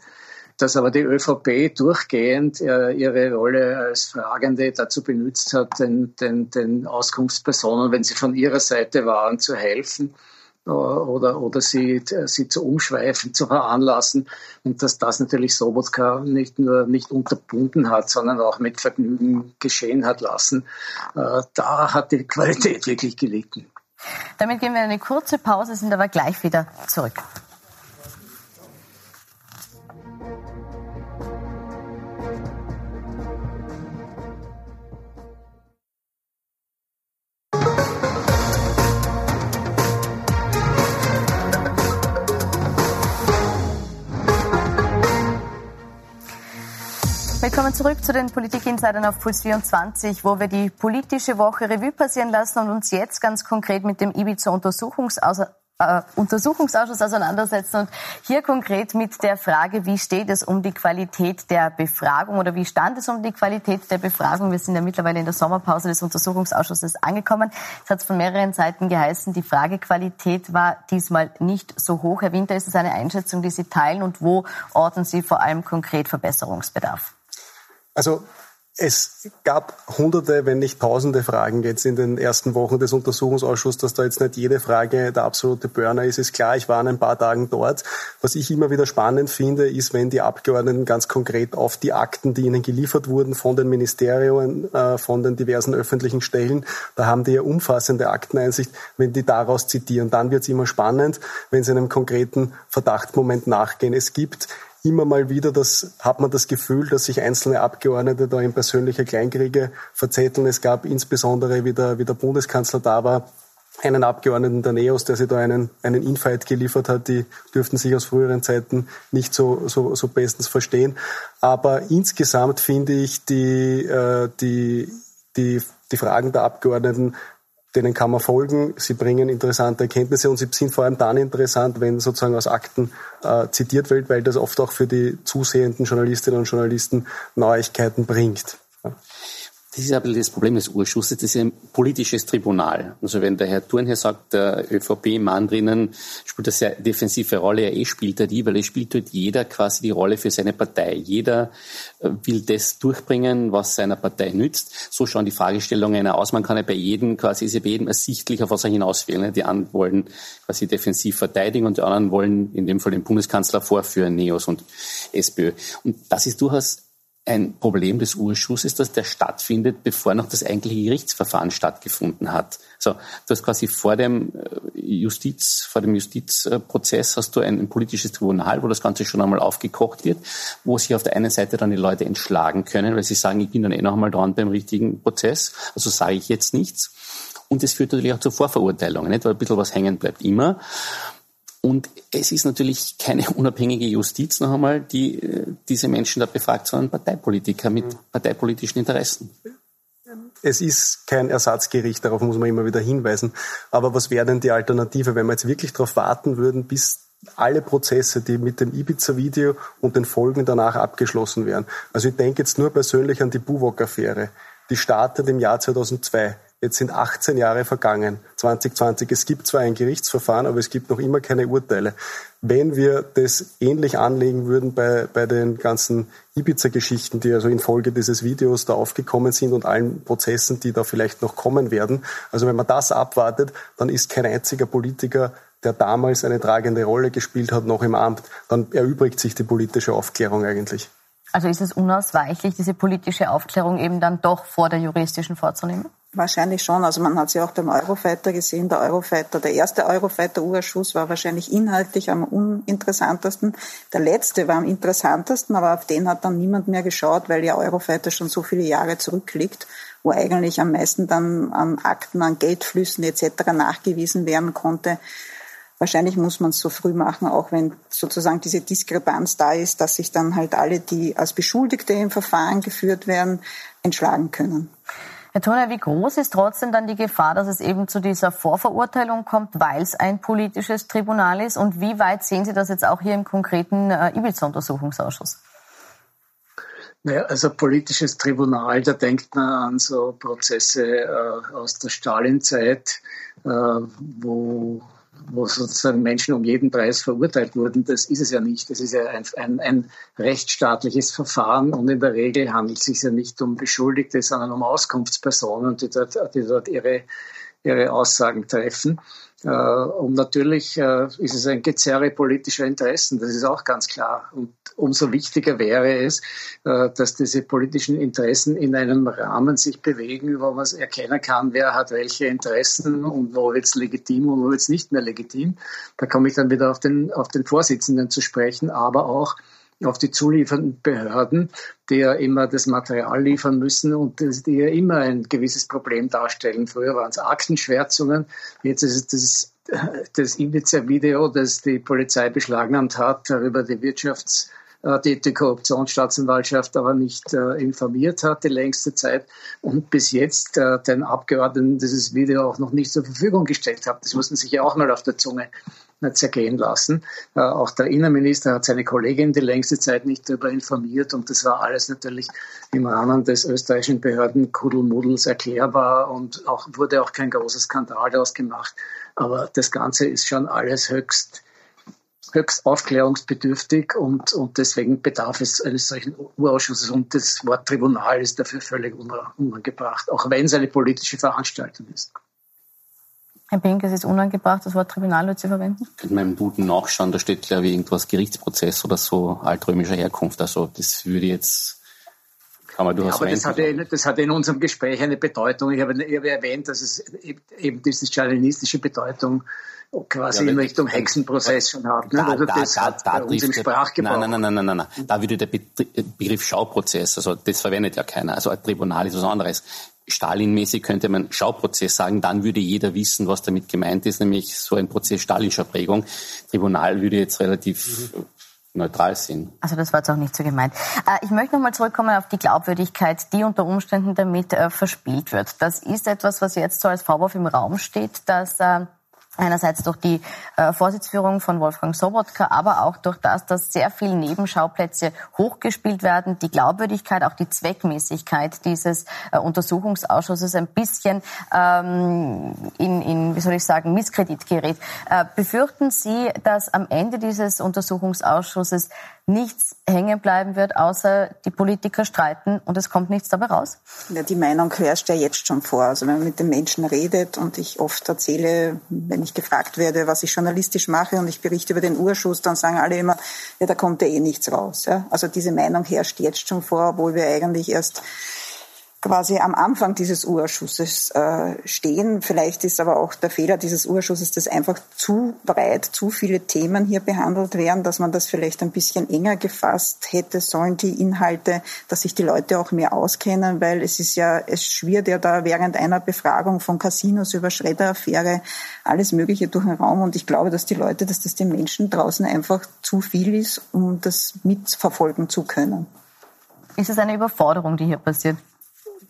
Dass aber die ÖVP durchgehend äh, ihre Rolle als Fragende dazu benutzt hat, den, den, den Auskunftspersonen, wenn sie von ihrer Seite waren, zu helfen oder, oder sie, sie zu umschweifen, [laughs] zu veranlassen und dass das natürlich Sobotka nicht nur nicht unterbunden hat, sondern auch mit Vergnügen geschehen hat lassen. Äh, da hat die Qualität wirklich gelitten. Damit gehen wir eine kurze Pause, sind aber gleich wieder zurück. Willkommen zurück zu den Politik-Insidern auf Puls 24, wo wir die politische Woche Revue passieren lassen und uns jetzt ganz konkret mit dem Ibiza-Untersuchungsausschuss äh, Untersuchungsausschuss auseinandersetzen und hier konkret mit der Frage, wie steht es um die Qualität der Befragung oder wie stand es um die Qualität der Befragung? Wir sind ja mittlerweile in der Sommerpause des Untersuchungsausschusses angekommen. Es hat von mehreren Seiten geheißen, die Fragequalität war diesmal nicht so hoch. Herr Winter, ist es eine Einschätzung, die Sie teilen und wo orten Sie vor allem konkret Verbesserungsbedarf? Also es gab hunderte, wenn nicht tausende Fragen jetzt in den ersten Wochen des Untersuchungsausschusses, dass da jetzt nicht jede Frage der absolute Burner ist, ist klar. Ich war an ein paar Tagen dort. Was ich immer wieder spannend finde, ist, wenn die Abgeordneten ganz konkret auf die Akten, die ihnen geliefert wurden von den Ministerien, äh, von den diversen öffentlichen Stellen, da haben die ja umfassende Akteneinsicht, wenn die daraus zitieren. Dann wird es immer spannend, wenn sie einem konkreten Verdachtmoment nachgehen. Es gibt immer mal wieder das, hat man das Gefühl, dass sich einzelne Abgeordnete da in persönliche Kleinkriege verzetteln. Es gab insbesondere, wie der, wie der Bundeskanzler da war, einen Abgeordneten der NEOS, der sich da einen, einen Infight geliefert hat. Die dürften sich aus früheren Zeiten nicht so, so, so bestens verstehen. Aber insgesamt finde ich die, äh, die, die, die Fragen der Abgeordneten denen kann man folgen. Sie bringen interessante Erkenntnisse und sie sind vor allem dann interessant, wenn sozusagen aus Akten äh, zitiert wird, weil das oft auch für die zusehenden Journalistinnen und Journalisten Neuigkeiten bringt. Das ist aber das Problem des Urschusses, das ist ein politisches Tribunal. Also wenn der Herr Thurn hier sagt, der ÖVP-Mann drinnen spielt eine sehr defensive Rolle, er eh spielt er die, weil es spielt dort jeder quasi die Rolle für seine Partei. Jeder äh, will das durchbringen, was seiner Partei nützt. So schauen die Fragestellungen aus. Man kann ja bei jedem quasi, ist ja bei jedem ersichtlich, auf was er hinaus will. Die einen wollen quasi defensiv verteidigen und die anderen wollen in dem Fall den Bundeskanzler vorführen, Neos und SPÖ. Und das ist durchaus ein Problem des Urschusses, dass der stattfindet, bevor noch das eigentliche Gerichtsverfahren stattgefunden hat. So, du hast quasi vor dem äh, Justiz, vor dem Justizprozess hast du ein, ein, politisches Tribunal, wo das Ganze schon einmal aufgekocht wird, wo sich auf der einen Seite dann die Leute entschlagen können, weil sie sagen, ich bin dann eh noch einmal dran beim richtigen Prozess, also sage ich jetzt nichts. Und es führt natürlich auch zu Vorverurteilungen, nicht? weil ein bisschen was hängen bleibt immer. Und es ist natürlich keine [laughs] unabhängige Justiz noch einmal, die äh, diese Menschen da befragt, sondern Parteipolitiker mit parteipolitischen Interessen. Es ist kein Ersatzgericht, darauf muss man immer wieder hinweisen. Aber was wäre denn die Alternative, wenn wir jetzt wirklich darauf warten würden, bis alle Prozesse, die mit dem Ibiza-Video und den Folgen danach abgeschlossen wären? Also ich denke jetzt nur persönlich an die Buwok-Affäre. Die startet im Jahr 2002. Jetzt sind 18 Jahre vergangen, 2020. Es gibt zwar ein Gerichtsverfahren, aber es gibt noch immer keine Urteile. Wenn wir das ähnlich anlegen würden bei, bei den ganzen Ibiza-Geschichten, die also infolge dieses Videos da aufgekommen sind und allen Prozessen, die da vielleicht noch kommen werden, also wenn man das abwartet, dann ist kein einziger Politiker der damals eine tragende Rolle gespielt hat, noch im Amt, dann erübrigt sich die politische Aufklärung eigentlich. Also ist es unausweichlich, diese politische Aufklärung eben dann doch vor der juristischen vorzunehmen? Wahrscheinlich schon. Also man hat sie auch beim Eurofighter gesehen. Der Eurofighter, der erste Eurofighter-Urschuss war wahrscheinlich inhaltlich am uninteressantesten. Der letzte war am interessantesten, aber auf den hat dann niemand mehr geschaut, weil ja Eurofighter schon so viele Jahre zurückliegt, wo eigentlich am meisten dann an Akten, an Geldflüssen etc. nachgewiesen werden konnte. Wahrscheinlich muss man es so früh machen, auch wenn sozusagen diese Diskrepanz da ist, dass sich dann halt alle, die als Beschuldigte im Verfahren geführt werden, entschlagen können. Herr Turner, wie groß ist trotzdem dann die Gefahr, dass es eben zu dieser Vorverurteilung kommt, weil es ein politisches Tribunal ist? Und wie weit sehen Sie das jetzt auch hier im konkreten äh, Ibiza-Untersuchungsausschuss? Naja, also politisches Tribunal, da denkt man an so Prozesse äh, aus der Stalinzeit, äh, wo wo sozusagen Menschen um jeden Preis verurteilt wurden. Das ist es ja nicht. Das ist ja ein, ein, ein rechtsstaatliches Verfahren und in der Regel handelt es sich ja nicht um Beschuldigte, sondern um Auskunftspersonen, die dort, die dort ihre, ihre Aussagen treffen. Äh, und natürlich äh, ist es ein Gezerre politischer Interessen, das ist auch ganz klar. Und umso wichtiger wäre es, äh, dass diese politischen Interessen in einem Rahmen sich bewegen, wo man erkennen kann, wer hat welche Interessen und wo wird es legitim und wo wird es nicht mehr legitim. Da komme ich dann wieder auf den, auf den Vorsitzenden zu sprechen, aber auch auf die zuliefernden Behörden, die ja immer das Material liefern müssen und die ja immer ein gewisses Problem darstellen. Früher waren es Aktenschwärzungen, jetzt ist es das, das Ibiza-Video, das die Polizei beschlagnahmt hat, darüber die Wirtschafts- äh, die, die Korruptionsstaatsanwaltschaft aber nicht äh, informiert hat die längste Zeit und bis jetzt äh, den Abgeordneten dieses Video auch noch nicht zur Verfügung gestellt hat. Das muss man sich ja auch mal auf der Zunge zergehen lassen. Äh, auch der Innenminister hat seine Kollegin die längste Zeit nicht darüber informiert und das war alles natürlich im Rahmen des österreichischen Behördenkuddelmuddels erklärbar und auch, wurde auch kein großer Skandal daraus gemacht. Aber das Ganze ist schon alles höchst höchst aufklärungsbedürftig und, und deswegen bedarf es eines solchen Urausschusses und das Wort Tribunal ist dafür völlig unangebracht, auch wenn es eine politische Veranstaltung ist. Herr Pink, es ist unangebracht, das Wort Tribunal zu verwenden? Könnte man im Duden nachschauen, da steht, glaube ich, irgendwas Gerichtsprozess oder so altrömischer Herkunft. Also das würde jetzt kann man durchaus ja, aber das hatte, das hatte in unserem Gespräch eine Bedeutung. Ich habe, ich habe erwähnt, dass es eben diese stalinistische Bedeutung quasi ja, in Richtung Hexenprozess schon hat. Ne? Da, also das da, da, da trifft, Sprachgebrauch. Nein, nein, nein, nein, nein, nein. Da würde der Begriff Schauprozess, also das verwendet ja keiner. Also ein Tribunal ist was anderes. Stalinmäßig könnte man Schauprozess sagen, dann würde jeder wissen, was damit gemeint ist, nämlich so ein Prozess stalinischer Prägung. Tribunal würde jetzt relativ mhm. neutral sind. Also das war jetzt auch nicht so gemeint. Äh, ich möchte nochmal zurückkommen auf die Glaubwürdigkeit, die unter Umständen damit äh, verspielt wird. Das ist etwas, was jetzt so als Vorwurf im Raum steht, dass Einerseits durch die äh, Vorsitzführung von Wolfgang Sobotka, aber auch durch das, dass sehr viele Nebenschauplätze hochgespielt werden, die Glaubwürdigkeit, auch die Zweckmäßigkeit dieses äh, Untersuchungsausschusses ein bisschen ähm, in, in, wie soll ich sagen, Misskredit gerät. Äh, befürchten Sie, dass am Ende dieses Untersuchungsausschusses nichts hängen bleiben wird, außer die Politiker streiten und es kommt nichts dabei raus? Ja, die Meinung herrscht ja jetzt schon vor. Also wenn man mit den Menschen redet und ich oft erzähle, wenn ich gefragt werde, was ich journalistisch mache und ich berichte über den Urschuss, dann sagen alle immer, ja, da kommt ja eh nichts raus. Ja? Also diese Meinung herrscht jetzt schon vor, obwohl wir eigentlich erst quasi am Anfang dieses Urschusses äh, stehen. Vielleicht ist aber auch der Fehler dieses Urschusses, dass einfach zu breit, zu viele Themen hier behandelt werden, dass man das vielleicht ein bisschen enger gefasst hätte sollen, die Inhalte, dass sich die Leute auch mehr auskennen, weil es ist ja, es schwirrt ja da während einer Befragung von Casinos über Schredderaffäre alles Mögliche durch den Raum und ich glaube, dass die Leute, dass das den Menschen draußen einfach zu viel ist, um das mitverfolgen zu können. Ist es eine Überforderung, die hier passiert?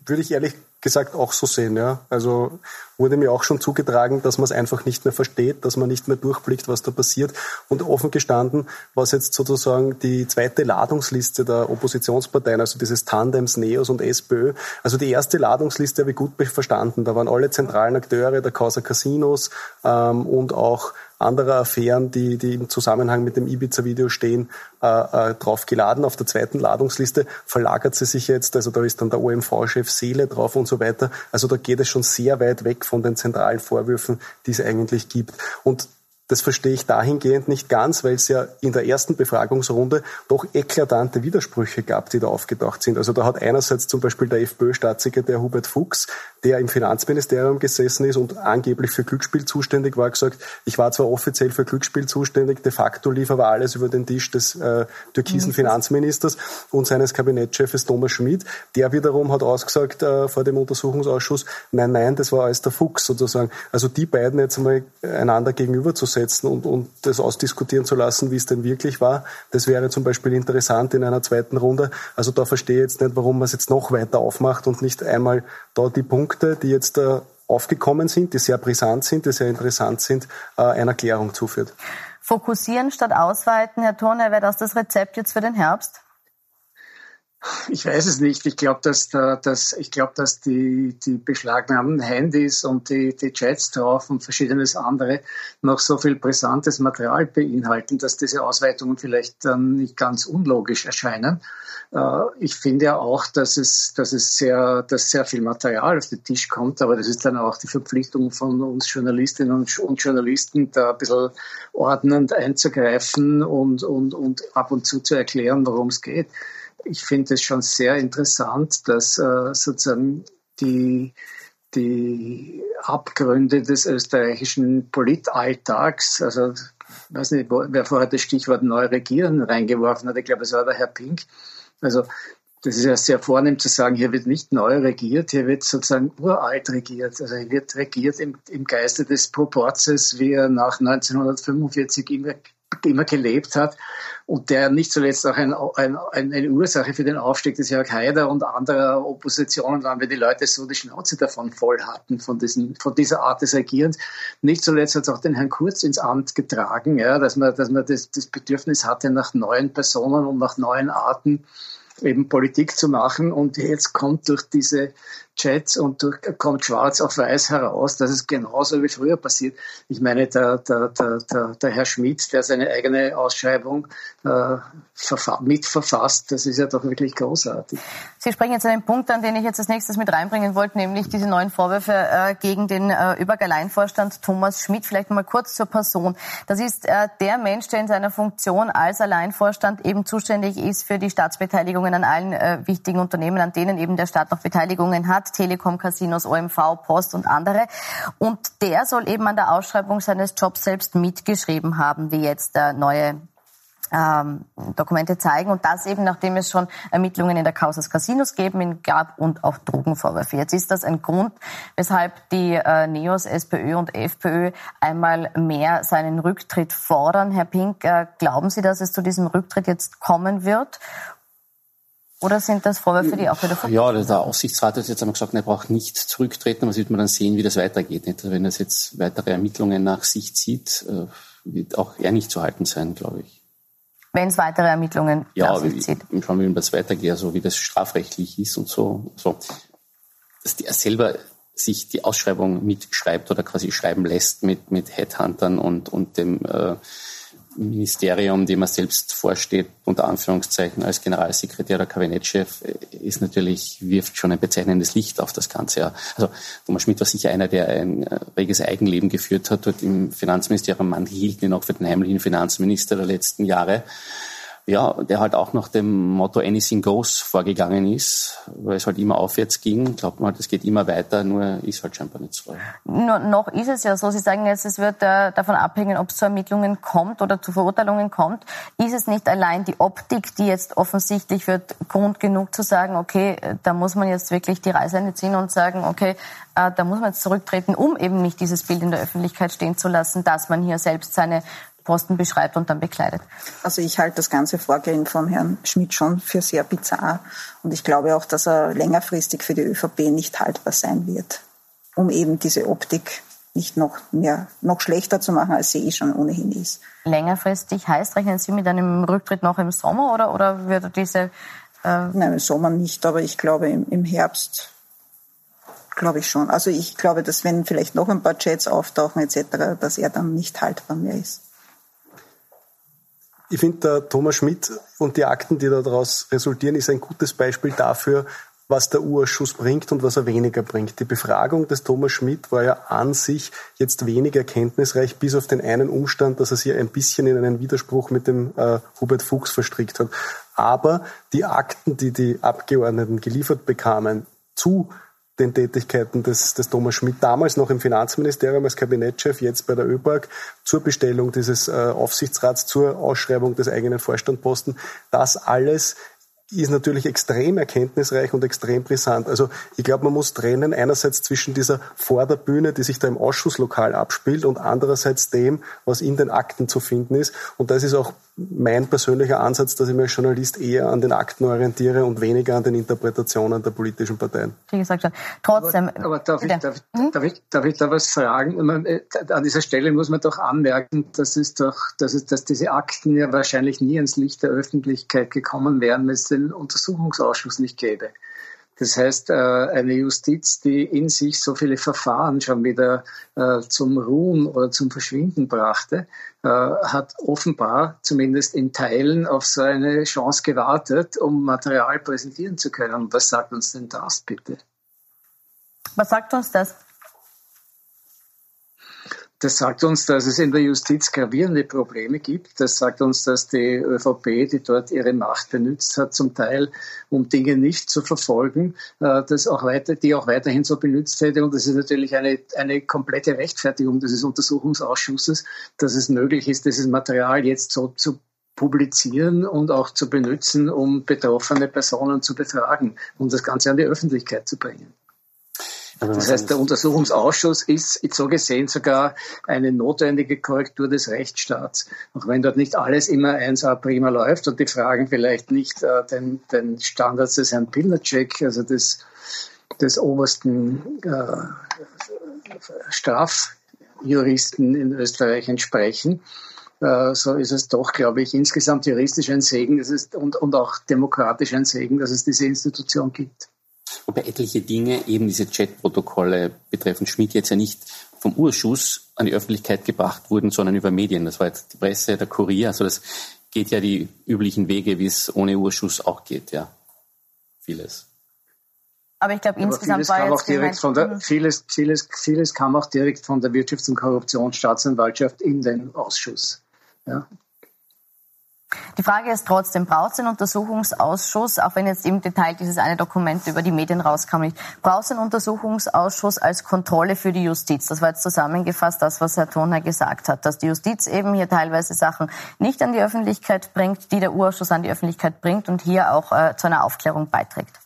Würde ich ehrlich gesagt auch so sehen. Ja. Also wurde mir auch schon zugetragen, dass man es einfach nicht mehr versteht, dass man nicht mehr durchblickt, was da passiert. Und offen gestanden, was jetzt sozusagen die zweite Ladungsliste der Oppositionsparteien, also dieses Tandems, Neos und SPÖ, also die erste Ladungsliste habe ich gut verstanden. Da waren alle zentralen Akteure der Causa Casinos ähm, und auch anderer Affären, die, die im Zusammenhang mit dem Ibiza-Video stehen, äh, äh, drauf geladen. Auf der zweiten Ladungsliste verlagert sie sich jetzt, also da ist dann der OMV-Chef Seele drauf und so weiter. Also da geht es schon sehr weit weg von den zentralen Vorwürfen, die es eigentlich gibt. Und das verstehe ich dahingehend nicht ganz, weil es ja in der ersten Befragungsrunde doch eklatante Widersprüche gab, die da aufgetaucht sind. Also da hat einerseits zum Beispiel der FPÖ-Staatssekretär Hubert Fuchs, der im Finanzministerium gesessen ist und angeblich für Glücksspiel zuständig war, gesagt, ich war zwar offiziell für Glücksspiel zuständig, de facto lief aber alles über den Tisch des äh, türkisen mhm. Finanzministers und seines Kabinettchefs Thomas Schmidt. Der wiederum hat ausgesagt äh, vor dem Untersuchungsausschuss, nein, nein, das war alles der Fuchs sozusagen. Also die beiden jetzt einmal einander gegenüber zu setzen und, und das ausdiskutieren zu lassen, wie es denn wirklich war. Das wäre zum Beispiel interessant in einer zweiten Runde. Also da verstehe ich jetzt nicht, warum man es jetzt noch weiter aufmacht und nicht einmal da die Punkte, die jetzt da aufgekommen sind, die sehr brisant sind, die sehr interessant sind, äh, einer Klärung zuführt. Fokussieren statt ausweiten, Herr Turner, wäre das das Rezept jetzt für den Herbst? Ich weiß es nicht. Ich glaube, dass, da, dass, ich glaub, dass die, die beschlagnahmten Handys und die, die Chats drauf und verschiedenes andere noch so viel brisantes Material beinhalten, dass diese Ausweitungen vielleicht dann nicht ganz unlogisch erscheinen. Äh, ich finde ja auch, dass es, dass es sehr, dass sehr viel Material auf den Tisch kommt, aber das ist dann auch die Verpflichtung von uns Journalistinnen und, und Journalisten, da ein bisschen ordnend einzugreifen und, und, und ab und zu zu erklären, worum es geht ich finde es schon sehr interessant, dass äh, sozusagen die, die Abgründe des österreichischen Politalltags, also ich weiß nicht, wer vorher das Stichwort neu regieren reingeworfen hat, ich glaube, es war der Herr Pink. Also das ist ja sehr vornehm zu sagen, hier wird nicht neu regiert, hier wird sozusagen uralt regiert. Also hier wird regiert im, im Geiste des Proporzes, wie er nach 1945 immer immer gelebt hat und der nicht zuletzt auch ein, ein, eine Ursache für den Aufstieg des Jörg Haider und anderer Oppositionen waren, weil die Leute so die Schnauze davon voll hatten, von, diesen, von dieser Art des Regierens. Nicht zuletzt hat es auch den Herrn Kurz ins Amt getragen, ja, dass man, dass man das, das Bedürfnis hatte nach neuen Personen und nach neuen Arten eben Politik zu machen. Und jetzt kommt durch diese Chats und kommt schwarz auf weiß heraus, dass es genauso wie früher passiert. Ich meine, der, der, der, der, Herr Schmidt, der seine eigene Ausschreibung äh, mitverfasst, das ist ja doch wirklich großartig. Sie sprechen jetzt einen Punkt an, den ich jetzt als nächstes mit reinbringen wollte, nämlich diese neuen Vorwürfe äh, gegen den äh, Übergalleinvorstand Thomas Schmidt. Vielleicht mal kurz zur Person. Das ist äh, der Mensch, der in seiner Funktion als Alleinvorstand eben zuständig ist für die Staatsbeteiligungen an allen äh, wichtigen Unternehmen, an denen eben der Staat noch Beteiligungen hat. Telekom, Casinos, OMV, Post und andere. Und der soll eben an der Ausschreibung seines Jobs selbst mitgeschrieben haben, wie jetzt der neue ähm, Dokumente zeigen und das eben, nachdem es schon Ermittlungen in der Causas Casinos geben gab und auch Drogenvorwürfe. Jetzt ist das ein Grund, weshalb die äh, Neos, SPÖ und FPÖ einmal mehr seinen Rücktritt fordern. Herr Pink, äh, glauben Sie, dass es zu diesem Rücktritt jetzt kommen wird? Oder sind das Vorwürfe, die auch wieder Ja, der Aussichtsrat hat jetzt einmal gesagt, er braucht nicht zurücktreten, aber wird man dann sehen, wie das weitergeht. Nicht? Wenn das jetzt weitere Ermittlungen nach sich zieht, äh, wird auch er nicht zu halten sein, glaube ich. Wenn es weitere Ermittlungen ja, nach sich zieht. Ja, schauen wir, wie das weitergeht, also wie das strafrechtlich ist und so. so. Dass er selber sich die Ausschreibung mitschreibt oder quasi schreiben lässt mit, mit Headhuntern und, und dem äh, Ministerium, dem er selbst vorsteht, unter Anführungszeichen als Generalsekretär oder Kabinettschef, ist natürlich, wirft schon ein bezeichnendes Licht auf das Ganze. Also Thomas Schmidt war sicher einer, der ein äh, reges Eigenleben geführt hat dort im Finanzministerium. Man hielt ihn auch für den heimlichen Finanzminister der letzten Jahre ja, der halt auch nach dem Motto Anything Goes vorgegangen ist, weil es halt immer aufwärts ging. Glaubt man halt, es geht immer weiter, nur ist halt scheinbar nicht so. No, noch ist es ja so, Sie sagen jetzt, es wird äh, davon abhängen, ob es zu Ermittlungen kommt oder zu Verurteilungen kommt. Ist es nicht allein die Optik, die jetzt offensichtlich wird, Grund genug zu sagen, okay, da muss man jetzt wirklich die Reißleine ziehen und sagen, okay, äh, da muss man jetzt zurücktreten, um eben nicht dieses Bild in der Öffentlichkeit stehen zu lassen, dass man hier selbst seine Posten beschreibt und dann bekleidet. Also ich halte das ganze Vorgehen von Herrn Schmidt schon für sehr bizarr und ich glaube auch, dass er längerfristig für die ÖVP nicht haltbar sein wird, um eben diese Optik nicht noch mehr, noch schlechter zu machen, als sie eh schon ohnehin ist. Längerfristig heißt, rechnen Sie mit einem Rücktritt noch im Sommer oder, oder würde diese... Äh Nein, im Sommer nicht, aber ich glaube im, im Herbst glaube ich schon. Also ich glaube, dass wenn vielleicht noch ein paar Chats auftauchen etc., dass er dann nicht haltbar mehr ist. Ich finde, der Thomas Schmidt und die Akten, die daraus resultieren, ist ein gutes Beispiel dafür, was der U-Ausschuss bringt und was er weniger bringt. Die Befragung des Thomas Schmidt war ja an sich jetzt weniger erkenntnisreich, bis auf den einen Umstand, dass er sich ein bisschen in einen Widerspruch mit dem äh, Hubert Fuchs verstrickt hat. Aber die Akten, die die Abgeordneten geliefert bekamen zu den Tätigkeiten des, des Thomas Schmidt, damals noch im Finanzministerium als Kabinettschef, jetzt bei der ÖBAG, zur Bestellung dieses äh, Aufsichtsrats, zur Ausschreibung des eigenen Vorstandposten. Das alles ist natürlich extrem erkenntnisreich und extrem brisant. Also ich glaube, man muss trennen einerseits zwischen dieser Vorderbühne, die sich da im Ausschusslokal abspielt und andererseits dem, was in den Akten zu finden ist. Und das ist auch mein persönlicher Ansatz, dass ich mich als Journalist eher an den Akten orientiere und weniger an den Interpretationen der politischen Parteien. Wie gesagt, trotzdem. Aber, aber darf, ich, darf, hm? darf, ich, darf ich da was fragen? Man, äh, an dieser Stelle muss man doch anmerken, dass es doch, dass, es, dass diese Akten ja wahrscheinlich nie ins Licht der Öffentlichkeit gekommen wären, wenn es den Untersuchungsausschuss nicht gäbe. Das heißt, äh, eine Justiz, die in sich so viele Verfahren schon wieder äh, zum Ruhen oder zum Verschwinden brachte, äh, hat offenbar zumindest in Teilen auf so eine Chance gewartet, um Material präsentieren zu können. Was sagt uns denn das bitte? Was sagt uns das? Das sagt uns, dass es in der Justiz gravierende Probleme gibt. Das sagt uns, dass die ÖVP, die dort ihre Macht benutzt hat, zum Teil, um Dinge nicht zu verfolgen, äh, das auch weiter, die auch weiterhin so benutzt hätte. Und das ist natürlich eine, eine komplette Rechtfertigung dieses Untersuchungsausschusses, dass es möglich ist, dieses Material jetzt so zu publizieren und auch zu benutzen, um betroffene Personen zu befragen, um das Ganze an die Öffentlichkeit zu bringen. Das heißt, der Untersuchungsausschuss ist so gesehen sogar eine notwendige Korrektur des Rechtsstaats. Auch wenn dort nicht alles immer 1a prima läuft und die Fragen vielleicht nicht äh, den, den Standards des Herrn Pilnacek, also des, des obersten äh, Strafjuristen in Österreich entsprechen. Äh, so ist es doch, glaube ich, insgesamt juristisch ein Segen dass es, und, und auch demokratisch ein Segen, dass es diese Institution gibt. Wobei etliche Dinge, eben diese Chatprotokolle betreffend Schmidt, jetzt ja nicht vom Urschuss an die Öffentlichkeit gebracht wurden, sondern über Medien. Das war jetzt die Presse, der Kurier. Also das geht ja die üblichen Wege, wie es ohne Urschuss auch geht, ja. Vieles. Aber ich glaube, insgesamt war jetzt direkt von der, vieles, vieles, vieles kam auch direkt von der Wirtschafts- und Korruptionsstaatsanwaltschaft in den Ausschuss. Ja. Die Frage ist trotzdem, braucht es einen Untersuchungsausschuss, auch wenn jetzt im Detail dieses eine Dokument über die Medien rauskam nicht, braucht es einen Untersuchungsausschuss als Kontrolle für die Justiz? Das war jetzt zusammengefasst das, was Herr Thonher gesagt hat, dass die Justiz eben hier teilweise Sachen nicht an die Öffentlichkeit bringt, die der Urausschuss an die Öffentlichkeit bringt und hier auch äh, zu einer Aufklärung beiträgt.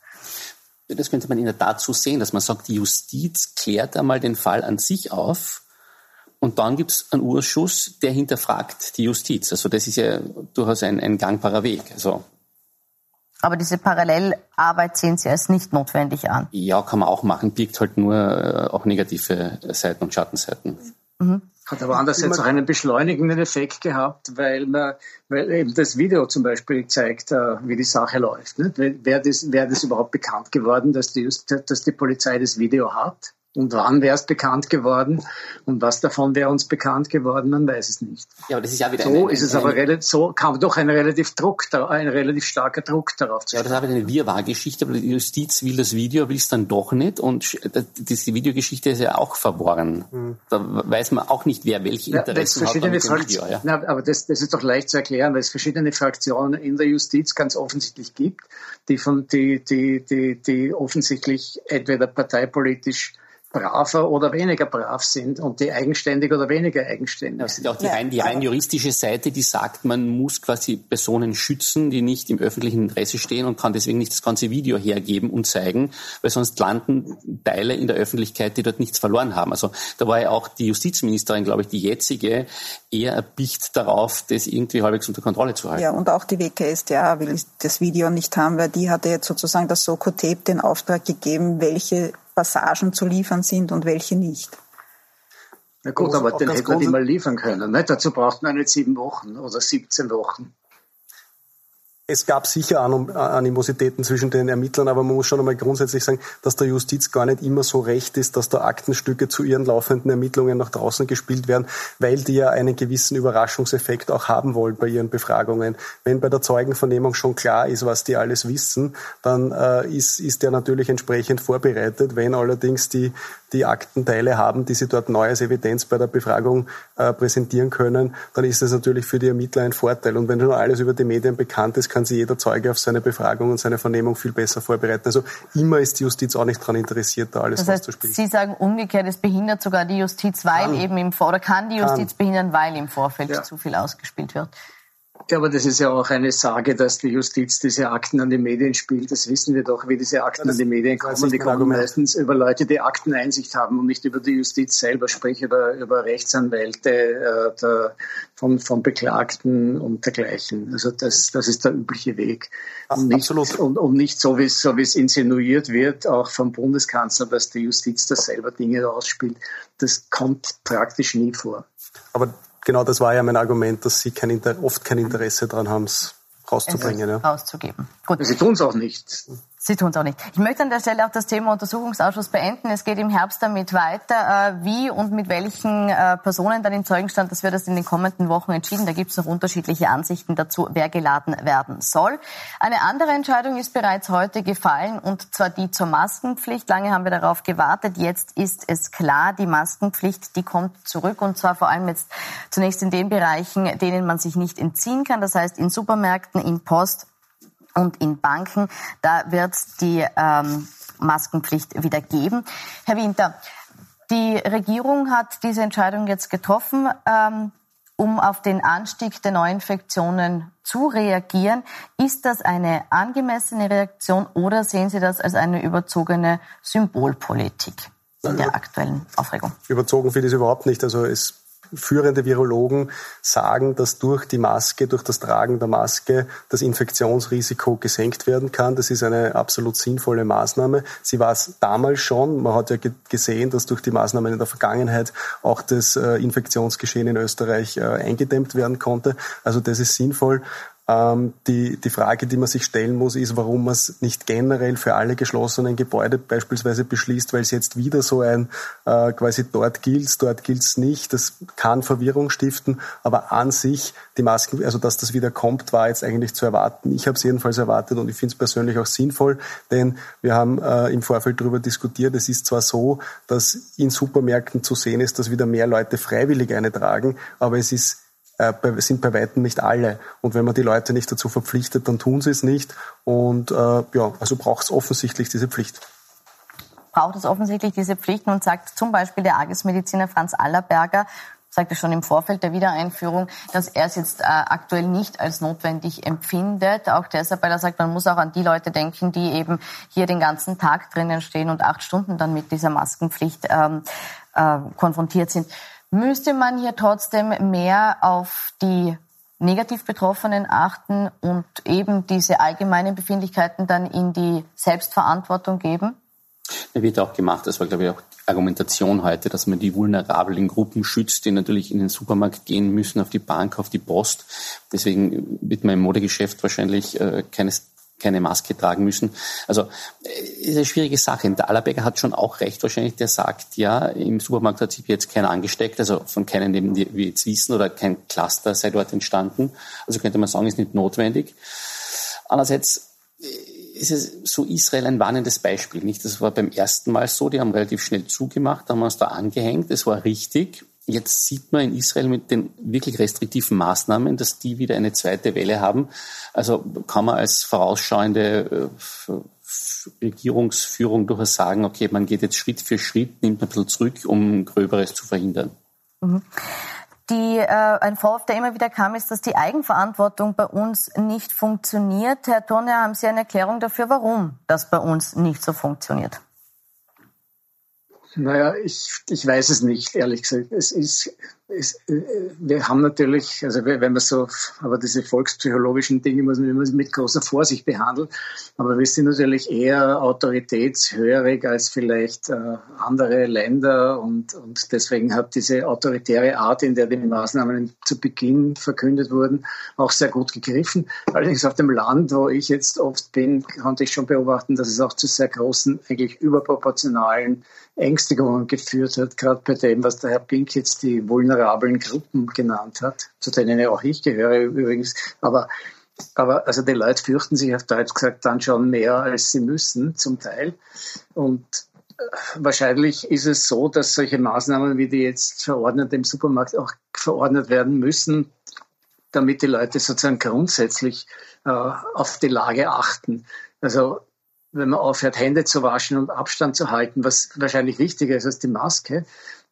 Das könnte man in der Tat so sehen, dass man sagt, die Justiz klärt einmal den Fall an sich auf, und dann gibt es einen Urschuss, der hinterfragt die Justiz. Also das ist ja durchaus ein, ein gangbarer Weg. Also aber diese Parallelarbeit sehen Sie als nicht notwendig an. Ja, kann man auch machen, birgt halt nur äh, auch negative Seiten und Schattenseiten. Mhm. Hat aber andererseits auch einen beschleunigenden Effekt gehabt, weil man, weil eben das Video zum Beispiel zeigt, äh, wie die Sache läuft. Wer das, wer das überhaupt bekannt geworden, dass die, dass die Polizei das Video hat? Und wann wäre es bekannt geworden und was davon wäre uns bekannt geworden, man weiß es nicht. Ja, aber das ist ja wieder so eine, ist es aber relativ, so kam doch ein relativ Druck, ein relativ starker Druck darauf zu Ja, das ist aber eine Wirrwarr-Geschichte, aber die Justiz will das Video, will es dann doch nicht und diese Videogeschichte ist ja auch verworren. Mhm. Da weiß man auch nicht, wer welche Interessen ja, hat an dem Video. Ja. Na, aber das, das ist doch leicht zu erklären, weil es verschiedene Fraktionen in der Justiz ganz offensichtlich gibt, die von, die, die, die, die offensichtlich entweder parteipolitisch braver oder weniger brav sind und die eigenständig oder weniger eigenständig Das ist auch die, rein, die rein juristische Seite, die sagt, man muss quasi Personen schützen, die nicht im öffentlichen Interesse stehen und kann deswegen nicht das ganze Video hergeben und zeigen, weil sonst landen Teile in der Öffentlichkeit, die dort nichts verloren haben. Also da war ja auch die Justizministerin, glaube ich, die jetzige, eher erpicht darauf, das irgendwie halbwegs unter Kontrolle zu halten. Ja, und auch die WKStA will das Video nicht haben, weil die hatte jetzt sozusagen das Soko-Tape den Auftrag gegeben, welche Passagen zu liefern sind und welche nicht. Na gut, aber den hätte man mal liefern können. Nicht? Dazu braucht man nicht sieben Wochen oder 17 Wochen es gab sicher Animositäten zwischen den Ermittlern, aber man muss schon einmal grundsätzlich sagen, dass der Justiz gar nicht immer so recht ist, dass da Aktenstücke zu ihren laufenden Ermittlungen nach draußen gespielt werden, weil die ja einen gewissen Überraschungseffekt auch haben wollen bei ihren Befragungen. Wenn bei der Zeugenvernehmung schon klar ist, was die alles wissen, dann äh, ist, ist der natürlich entsprechend vorbereitet. Wenn allerdings die die Aktenteile haben, die sie dort neu als Evidenz bei der Befragung äh, präsentieren können, dann ist das natürlich für die Ermittler ein Vorteil. Und wenn schon alles über die Medien bekannt ist, kann sich jeder Zeuge auf seine Befragung und seine Vernehmung viel besser vorbereiten. Also immer ist die Justiz auch nicht daran interessiert, da alles das heißt, auszuspielen. Sie sagen umgekehrt, es behindert sogar die Justiz, weil kann. eben im Vor oder kann die Justiz kann. behindern, weil im Vorfeld ja. zu viel ausgespielt wird. Ja, aber das ist ja auch eine Sage, dass die Justiz diese Akten an die Medien spielt. Das wissen wir doch, wie diese Akten ja, an die Medien kommen. Die kommen Argument. meistens über Leute, die Akteneinsicht haben und nicht über die Justiz selber, sprich über, über Rechtsanwälte äh, der, von, von Beklagten und dergleichen. Also das, das ist der übliche Weg. Und nicht, Absolut. Und, und nicht so, wie es so wie es insinuiert wird, auch vom Bundeskanzler, dass die Justiz da selber Dinge ausspielt. Das kommt praktisch nie vor. Aber genau das war ja mein Argument, dass sie kein Inter oft kein Interesse daran haben, es rauszubringen. Es ja. Rauszugeben. Gut. Sie tun es auch nicht. Sie tun es auch nicht. Ich möchte an der Stelle auch das Thema Untersuchungsausschuss beenden. Es geht im Herbst damit weiter. Äh, wie und mit welchen äh, Personen dann im Zeugenstand, das wird das in den kommenden Wochen entschieden. Da gibt es noch unterschiedliche Ansichten dazu, wer geladen werden soll. Eine andere Entscheidung ist bereits heute gefallen, und zwar die zur Maskenpflicht. Lange haben wir darauf gewartet. Jetzt ist es klar, die Maskenpflicht, die kommt zurück, und zwar vor allem jetzt zunächst in den Bereichen, denen man sich nicht entziehen kann. Das heißt in Supermärkten, in Post, und in Banken. Da wird es die ähm, Maskenpflicht wieder geben. Herr Winter, die Regierung hat diese Entscheidung jetzt getroffen, ähm, um auf den Anstieg der Neuinfektionen zu reagieren. Ist das eine angemessene Reaktion oder sehen Sie das als eine überzogene Symbolpolitik? in der aktuellen Aufregung? Überzogen finde ich es überhaupt nicht. Also es führende Virologen sagen, dass durch die Maske, durch das Tragen der Maske das Infektionsrisiko gesenkt werden kann. Das ist eine absolut sinnvolle Maßnahme. Sie war es damals schon. Man hat ja gesehen, dass durch die Maßnahmen in der Vergangenheit auch das äh, Infektionsgeschehen in Österreich äh, eingedämmt werden konnte. Also das ist sinnvoll. Ähm, die, die Frage, die man sich stellen muss, ist, warum man es nicht generell für alle geschlossenen Gebäude beispielsweise beschließt, weil es jetzt wieder so ein äh, quasi dort gilt's, dort gilt's nicht. Das kann Verwirrung stiften, aber an sich die Masken, also dass das wieder kommt, war jetzt eigentlich zu erwarten. Ich habe es jedenfalls erwartet und ich finde es persönlich auch sinnvoll, denn wir haben äh, im Vorfeld darüber diskutiert. Es ist zwar so, dass in Supermärkten zu sehen ist, dass wieder mehr Leute freiwillig eine tragen, aber es ist sind bei weitem nicht alle. Und wenn man die Leute nicht dazu verpflichtet, dann tun sie es nicht. Und äh, ja, also braucht es offensichtlich diese Pflicht braucht es offensichtlich diese Pflichten und sagt zum Beispiel der Agesmediziner Franz Allerberger, sagte schon im Vorfeld der Wiedereinführung, dass er es jetzt äh, aktuell nicht als notwendig empfindet. Auch deshalb, weil er sagt, man muss auch an die Leute denken, die eben hier den ganzen Tag drinnen stehen und acht Stunden dann mit dieser Maskenpflicht ähm, äh, konfrontiert sind. Müsste man hier trotzdem mehr auf die negativ Betroffenen achten und eben diese allgemeinen Befindlichkeiten dann in die Selbstverantwortung geben? Das wird auch gemacht. Das war, glaube ich, auch die Argumentation heute, dass man die vulnerablen Gruppen schützt, die natürlich in den Supermarkt gehen müssen, auf die Bank, auf die Post. Deswegen wird man im Modegeschäft wahrscheinlich äh, keines keine Maske tragen müssen. Also äh, ist eine schwierige Sache. Der Allerberger hat schon auch recht wahrscheinlich, der sagt, ja, im Supermarkt hat sich jetzt keiner angesteckt, also von keinen, den wir jetzt wissen, oder kein Cluster sei dort entstanden. Also könnte man sagen, ist nicht notwendig. Andererseits äh, ist es so Israel ein warnendes Beispiel, nicht? Das war beim ersten Mal so, die haben relativ schnell zugemacht, haben uns da angehängt, es war richtig Jetzt sieht man in Israel mit den wirklich restriktiven Maßnahmen, dass die wieder eine zweite Welle haben. Also kann man als vorausschauende äh, Regierungsführung durchaus sagen, okay, man geht jetzt Schritt für Schritt, nimmt ein bisschen zurück, um Gröberes zu verhindern. Mhm. Die, äh, ein Vorwurf, der immer wieder kam, ist, dass die Eigenverantwortung bei uns nicht funktioniert. Herr Turner, haben Sie eine Erklärung dafür, warum das bei uns nicht so funktioniert? Naja, ich, ich weiß es nicht, ehrlich gesagt. Es ist, es, äh, wir haben natürlich, also wenn man so, aber diese volkspsychologischen Dinge muss man immer mit großer Vorsicht behandeln. Aber wir sind natürlich eher autoritätshörig als vielleicht äh, andere Länder und, und deswegen hat diese autoritäre Art, in der die Maßnahmen zu Beginn verkündet wurden, auch sehr gut gegriffen. Allerdings auf dem Land, wo ich jetzt oft bin, konnte ich schon beobachten, dass es auch zu sehr großen, eigentlich überproportionalen Ängstigungen geführt hat, gerade bei dem, was der Herr Pink jetzt die vulnerablen Gruppen genannt hat, zu denen ja auch ich gehöre übrigens. Aber, aber also die Leute fürchten sich auf Deutsch gesagt dann schon mehr, als sie müssen, zum Teil. Und äh, wahrscheinlich ist es so, dass solche Maßnahmen, wie die jetzt verordnet im Supermarkt auch verordnet werden müssen, damit die Leute sozusagen grundsätzlich äh, auf die Lage achten. Also wenn man aufhört, Hände zu waschen und Abstand zu halten, was wahrscheinlich wichtiger ist als die Maske,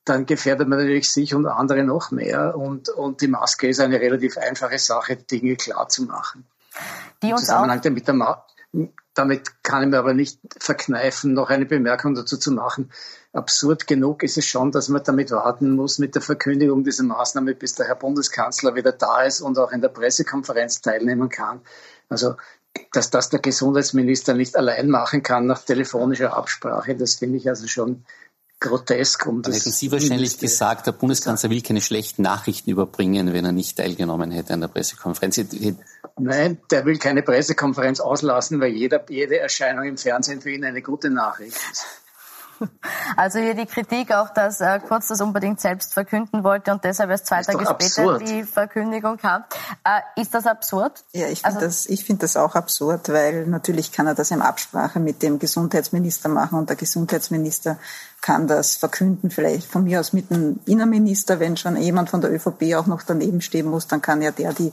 dann gefährdet man natürlich sich und andere noch mehr. Und, und die Maske ist eine relativ einfache Sache, Dinge klar zu machen. Die uns Zusammenhang auch mit der Ma damit kann ich mir aber nicht verkneifen, noch eine Bemerkung dazu zu machen. Absurd genug ist es schon, dass man damit warten muss mit der Verkündigung dieser Maßnahme, bis der Herr Bundeskanzler wieder da ist und auch in der Pressekonferenz teilnehmen kann. Also dass das der Gesundheitsminister nicht allein machen kann nach telefonischer Absprache, das finde ich also schon grotesk. Um Dann hätten Sie wahrscheinlich gesagt, der Bundeskanzler will keine schlechten Nachrichten überbringen, wenn er nicht teilgenommen hätte an der Pressekonferenz. Nein, der will keine Pressekonferenz auslassen, weil jeder, jede Erscheinung im Fernsehen für ihn eine gute Nachricht ist. [laughs] Also hier die Kritik auch, dass äh, Kurz das unbedingt selbst verkünden wollte und deshalb erst zwei Tage später die Verkündigung kam. Äh, ist das absurd? Ja, ich finde also, das, ich finde das auch absurd, weil natürlich kann er das in Absprache mit dem Gesundheitsminister machen und der Gesundheitsminister kann das verkünden, vielleicht von mir aus mit dem Innenminister, wenn schon jemand von der ÖVP auch noch daneben stehen muss, dann kann ja der die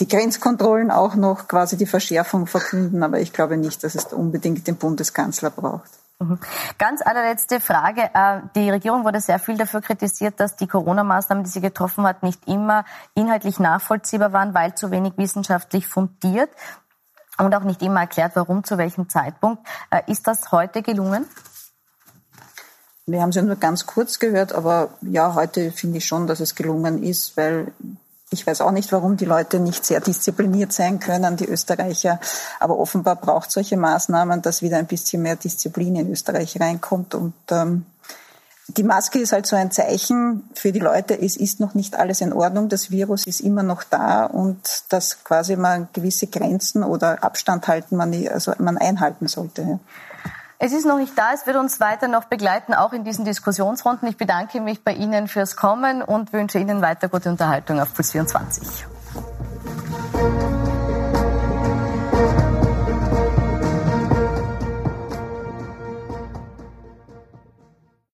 die Grenzkontrollen auch noch quasi die Verschärfung verkünden, aber ich glaube nicht, dass es unbedingt den Bundeskanzler braucht. Mhm. Ganz allerletzte Frage. Äh, die Regierung wurde sehr viel dafür kritisiert, dass die Corona-Maßnahmen, die sie getroffen hat, nicht immer inhaltlich nachvollziehbar waren, weil zu wenig wissenschaftlich fundiert und auch nicht immer erklärt, warum, zu welchem Zeitpunkt. Äh, ist das heute gelungen? Wir haben sie nur ganz kurz gehört, aber ja, heute finde ich schon, dass es gelungen ist, weil ich weiß auch nicht, warum die Leute nicht sehr diszipliniert sein können, die Österreicher. Aber offenbar braucht solche Maßnahmen, dass wieder ein bisschen mehr Disziplin in Österreich reinkommt. Und ähm, die Maske ist halt so ein Zeichen für die Leute, es ist noch nicht alles in Ordnung, das Virus ist immer noch da und dass quasi man gewisse Grenzen oder Abstand halten man, also man einhalten sollte. Es ist noch nicht da. Es wird uns weiter noch begleiten, auch in diesen Diskussionsrunden. Ich bedanke mich bei Ihnen fürs Kommen und wünsche Ihnen weiter gute Unterhaltung auf Puls 24.